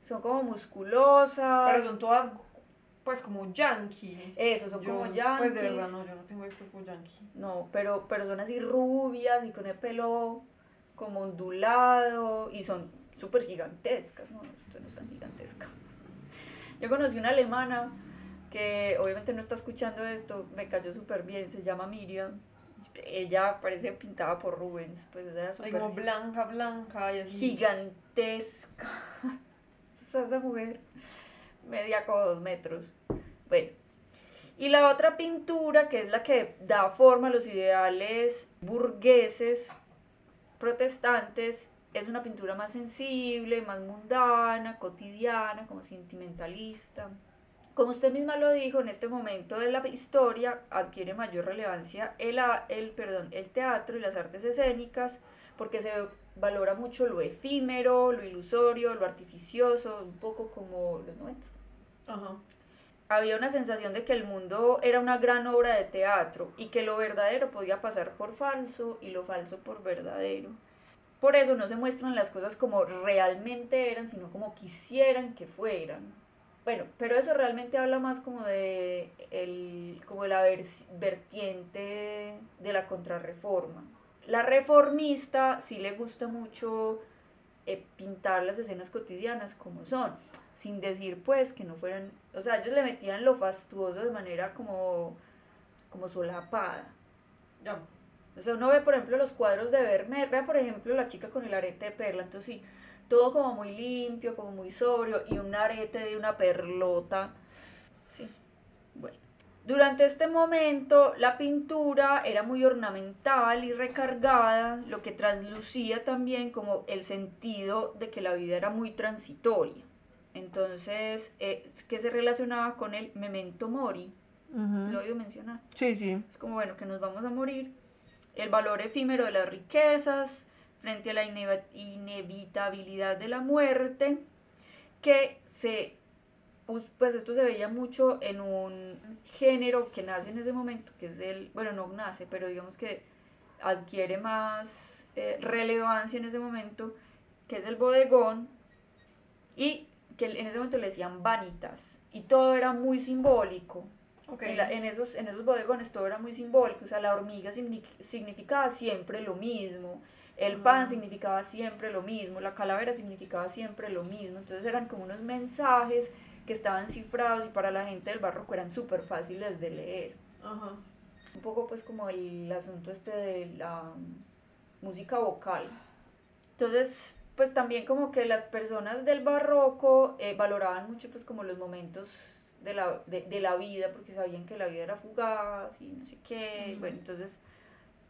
Son como musculosas. Pero son todas pues como yankees. Eso, son como yankees. Pues de verdad, no, yo no tengo el cuerpo yankee. No, pero, pero son así rubias y con el pelo como ondulado y son súper gigantescas. No, usted no es tan gigantesca. Yo conocí una alemana que obviamente no está escuchando esto, me cayó súper bien, se llama Miriam. Ella parece pintada por Rubens, pues era súper... Como blanca, blanca y así. Gigantesca. (laughs) esa mujer media como dos metros. Bueno, y la otra pintura, que es la que da forma a los ideales burgueses protestantes, es una pintura más sensible, más mundana, cotidiana, como sentimentalista. Como usted misma lo dijo, en este momento de la historia adquiere mayor relevancia el, el, perdón, el teatro y las artes escénicas porque se valora mucho lo efímero, lo ilusorio, lo artificioso, un poco como los 90. Había una sensación de que el mundo era una gran obra de teatro y que lo verdadero podía pasar por falso y lo falso por verdadero. Por eso no se muestran las cosas como realmente eran, sino como quisieran que fueran. Bueno, pero eso realmente habla más como de, el, como de la vertiente de la contrarreforma. La reformista sí le gusta mucho eh, pintar las escenas cotidianas como son, sin decir pues que no fueran, o sea, ellos le metían lo fastuoso de manera como, como solapada. Ya. O sea, uno ve, por ejemplo, los cuadros de Vermeer, vea, por ejemplo, la chica con el arete de perla, entonces sí, todo como muy limpio, como muy sobrio, y un arete de una perlota. Sí, bueno. Durante este momento la pintura era muy ornamental y recargada, lo que traslucía también como el sentido de que la vida era muy transitoria. Entonces, eh, que se relacionaba con el memento mori, lo he oído mencionar. Sí, sí. Es como, bueno, que nos vamos a morir. El valor efímero de las riquezas frente a la inevitabilidad de la muerte, que se pues esto se veía mucho en un género que nace en ese momento, que es el, bueno, no nace, pero digamos que adquiere más eh, relevancia en ese momento, que es el bodegón, y que en ese momento le decían vanitas, y todo era muy simbólico. En, esos, en esos bodegones todo era muy simbólico, o sea, la hormiga significaba siempre lo mismo, el pan significaba siempre lo mismo, la calavera significaba siempre lo mismo, entonces eran como unos mensajes que estaban cifrados y para la gente del barroco eran súper fáciles de leer. Un poco pues como el asunto este de la música vocal. Entonces, pues también como que las personas del barroco eh, valoraban mucho pues como los momentos de la, de, la vida, porque sabían que la vida era fugaz y no sé qué. Bueno, entonces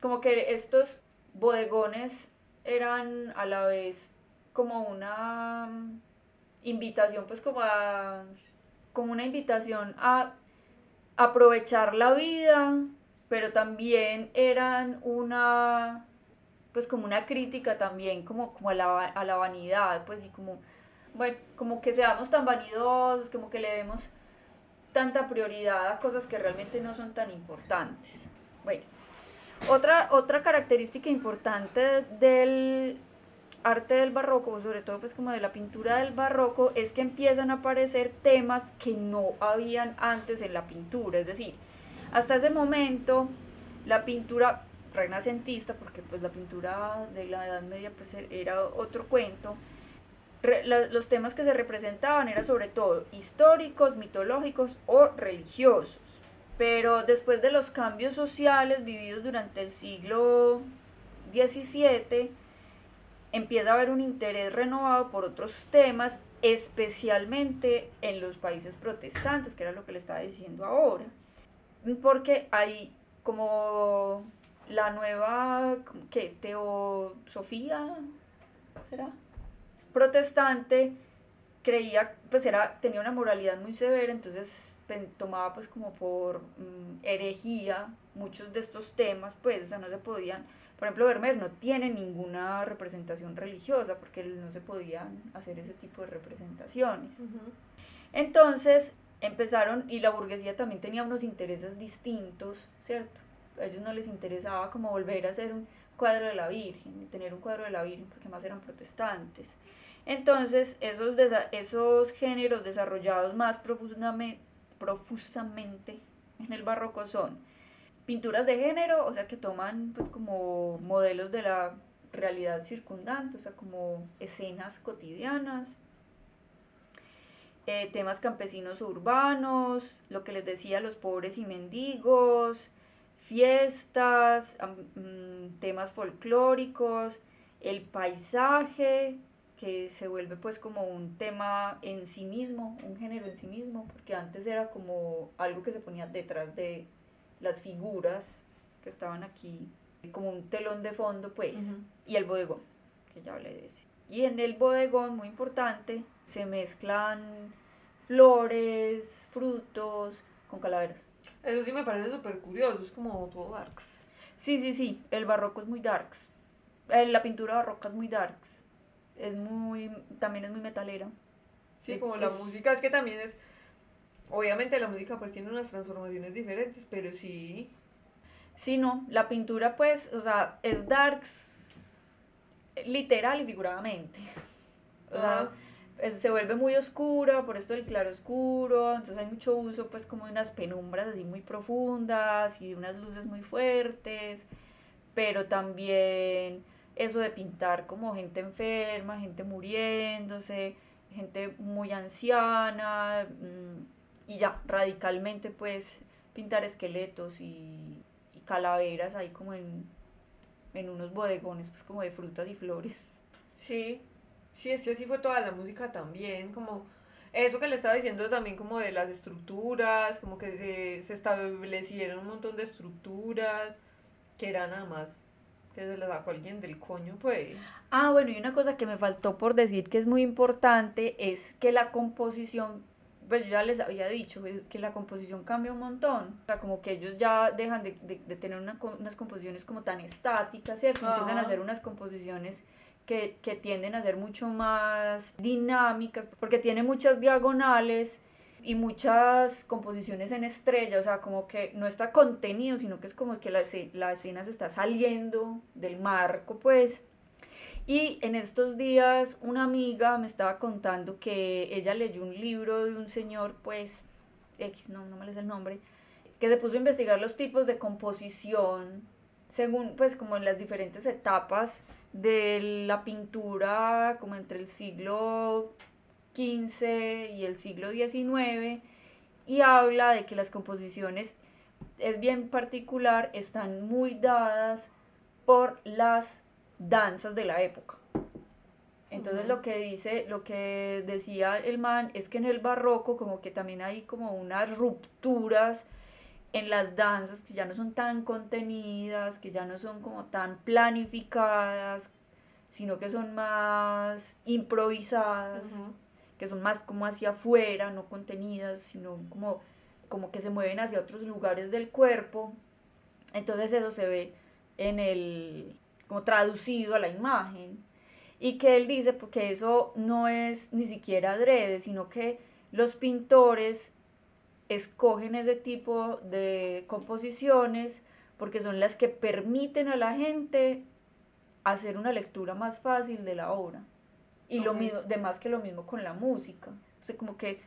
como que estos bodegones eran a la vez como una invitación pues como a, como una invitación a aprovechar la vida, pero también eran una, pues como una crítica también como, como a, la, a la vanidad, pues y como, bueno, como que seamos tan vanidosos, como que le demos tanta prioridad a cosas que realmente no son tan importantes. Bueno, otra, otra característica importante del arte del barroco, sobre todo pues como de la pintura del barroco, es que empiezan a aparecer temas que no habían antes en la pintura, es decir, hasta ese momento la pintura renacentista, porque pues la pintura de la Edad Media pues e-, era otro cuento, los temas que se representaban eran sobre todo históricos, mitológicos o religiosos. Pero después de los cambios sociales vividos durante el siglo XVII, empieza a haber un interés renovado por otros temas, especialmente en los países protestantes, que era lo que le estaba diciendo ahora. Porque hay como la nueva, ¿qué? Teosofía, ¿será? Protestante, creía, pues era, tenía una moralidad muy severa, entonces tomaba pues como por mm, herejía muchos de estos temas, pues, o sea, no se podían por ejemplo, Vermeer no tiene ninguna representación religiosa porque no se podían hacer ese tipo de representaciones. Entonces empezaron, y la burguesía también tenía unos intereses distintos, ¿cierto? A ellos no les interesaba como volver a hacer un cuadro de la Virgen, tener un cuadro de la Virgen, porque más eran protestantes. Entonces, esos, esos géneros desarrollados más profusamente en el barroco son pinturas de género, o sea, que toman pues como modelos de la realidad circundante, o sea, como escenas cotidianas, eh, temas campesinos urbanos, lo que les decía, los pobres y mendigos, fiestas, mm, temas folclóricos, el paisaje, que se vuelve pues como un tema en sí mismo, un género en sí mismo, porque antes era como algo que se ponía detrás de las figuras que estaban aquí, como un telón de fondo pues, y el bodegón, que ya hablé de ese. Y en el bodegón, muy importante, se mezclan flores, frutos con calaveras. Eso sí me parece súper curioso, es como todo darks. Sí, sí, sí, el barroco es muy darks. Eh, la pintura barroca es muy darks es muy, también es muy metalera. Sí, como la música, es que también es, obviamente la música pues tiene unas transformaciones diferentes, pero sí. Sí, no, la pintura pues, o sea, es darks literal y figuradamente. O sea, se vuelve muy oscura por esto del claro oscuro, entonces hay mucho uso pues como de unas penumbras así muy profundas y de unas luces muy fuertes, pero también eso de pintar como gente enferma, gente muriéndose, gente muy anciana, mm, y ya radicalmente pues pintar esqueletos y, calaveras ahí como en, en unos bodegones pues como de frutas y flores. Sí, sí, es que así fue toda la música también, como eso que le estaba diciendo también como de las estructuras, como que se, se establecieron un montón de estructuras que eran nada más que se le sacó alguien del coño, pues. Ah, bueno, y una cosa que me faltó por decir que es muy importante es que la composición, pues yo ya les había dicho, es que la composición cambia un montón. O sea, como que ellos ya dejan de, de, tener unas composiciones como tan estáticas, ¿cierto? Empiezan a hacer unas composiciones que, que tienden a ser mucho más dinámicas, porque tiene muchas diagonales y muchas composiciones en estrella, o sea, como que no está contenido, sino que es como que la, la escena se está saliendo del marco, pues. Y en estos días una amiga me estaba contando que ella leyó un libro de un señor, pues, X, no, no me el nombre, que se puso a investigar los tipos de composición según, pues, como en las diferentes etapas de la pintura, como entre el siglo XV y el siglo XIX y habla de que las composiciones es bien particular, están muy dadas por las danzas de la época. Entonces lo que dice, lo que decía el man es que en el barroco como que también hay como unas rupturas en las danzas que ya no son tan contenidas, que ya no son como tan planificadas, sino que son más improvisadas que son más como hacia afuera, no contenidas, sino como, como que se mueven hacia otros lugares del cuerpo. Entonces eso se ve en el, como traducido a la imagen. Y que él dice, porque eso no es ni siquiera adrede, sino que los pintores escogen ese tipo de composiciones porque son las que permiten a la gente hacer una lectura más fácil de la obra. Y lo mismo, de más que lo mismo con la música. O sea, como que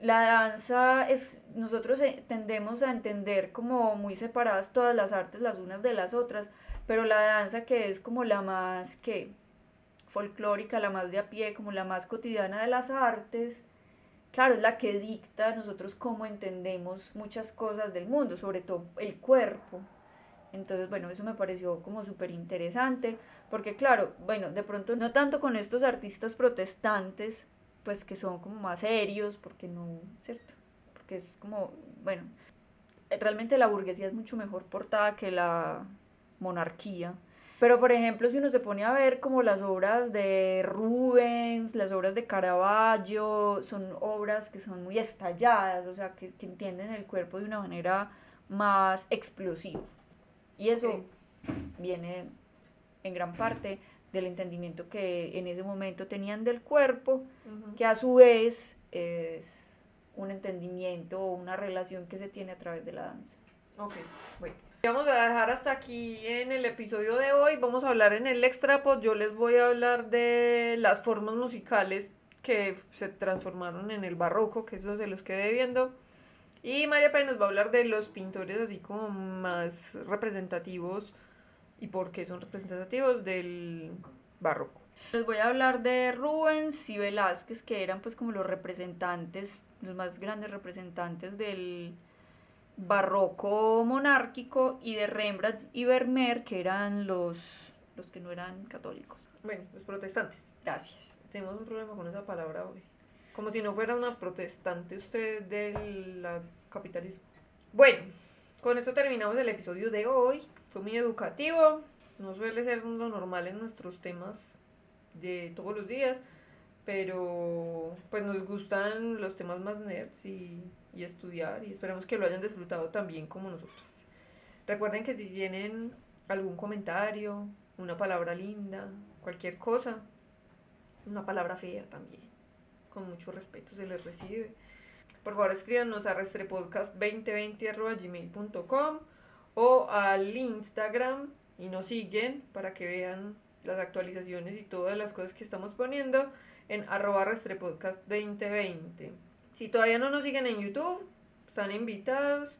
la danza es, nosotros eh, tendemos a entender como muy separadas todas las artes las unas de las otras, pero la danza que es como la más que folclórica, la más de a pie, como la más cotidiana de las artes, claro, es la que dicta nosotros cómo entendemos muchas cosas del mundo, sobre todo el cuerpo. Entonces, bueno, eso me pareció como súper interesante, porque claro, bueno, de pronto no tanto con estos artistas protestantes, pues que son como más serios, porque no, ¿cierto? Porque es como, bueno, realmente la burguesía es mucho mejor portada que la monarquía. Pero por ejemplo, si uno se pone a ver como las obras de Rubens, las obras de Caravaggio, son obras que son muy estalladas, o sea, que, que entienden el cuerpo de una manera más explosiva. Y eso viene en gran parte del entendimiento que en ese momento tenían del cuerpo, que a su vez es un entendimiento o una relación que se tiene a través de la danza. Ok, bueno. Vamos a dejar hasta aquí en el episodio de hoy. Vamos a hablar en el extra pues Yo les voy a hablar de las formas musicales que se transformaron en el barroco, que eso se los quedé viendo. Y María Pay nos va a hablar de los pintores así como más representativos y por qué son representativos del barroco. Les voy a hablar de Rubens y Velázquez, que eran pues como los representantes, los más grandes representantes del barroco monárquico, y de Rembrandt y Vermeer, que eran los, los que no eran católicos. Bueno, los protestantes. Gracias. Tenemos un problema con esa palabra hoy. Como si no fuera una protestante usted del capitalismo. Bueno, con esto terminamos el episodio de hoy. Fue muy educativo. No suele ser lo normal en nuestros temas de todos los días. Pero pues nos gustan los temas más nerds y, y estudiar. Y esperamos que lo hayan disfrutado también como nosotros. Recuerden que si tienen algún comentario, una palabra linda, cualquier cosa, una palabra fea también. Con mucho respeto se les recibe. Por favor, escríbanos a restrepodcast2020.gmail.com o al Instagram y nos siguen para que vean las actualizaciones y todas las cosas que estamos poniendo en arroba restrepodcast2020. Si todavía no nos siguen en YouTube, están invitados.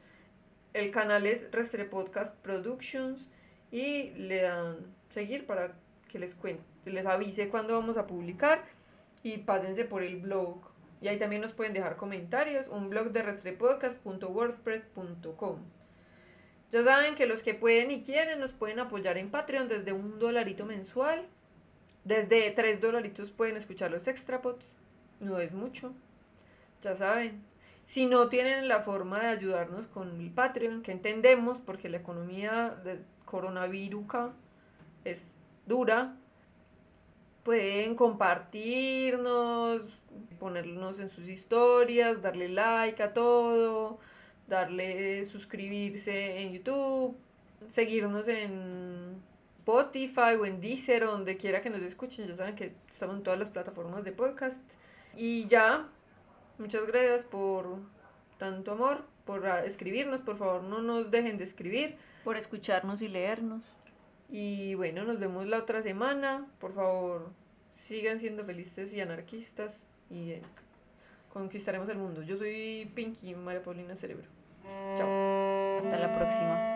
El canal es Restrepodcast Productions y le dan seguir para que les cuente, les avise cuando vamos a publicar y pásense por el blog. Y ahí también nos pueden dejar comentarios, un blog de restrepodcast.wordpress.com. Ya saben que los que pueden y quieren nos pueden apoyar en Patreon desde un dolarito mensual. Desde tres dolaritos pueden escuchar los extrapods. No es mucho. Ya saben. Si no tienen la forma de ayudarnos con el Patreon, que entendemos porque la economía del coronavirus es dura, pueden compartirnos, ponernos en sus historias, darle like a todo, darle suscribirse en YouTube, seguirnos en Spotify o en Deezer donde quiera que nos escuchen. Ya saben que estamos en todas las plataformas de podcast. Y ya, muchas gracias por tanto amor, por escribirnos. Por favor, no nos dejen de escribir. Por escucharnos y leernos. Y bueno, nos vemos la otra semana. Por favor, sigan siendo felices y anarquistas y eh, conquistaremos el mundo. Yo soy Pinky María Paulina Cerebro. Chao. Hasta la próxima.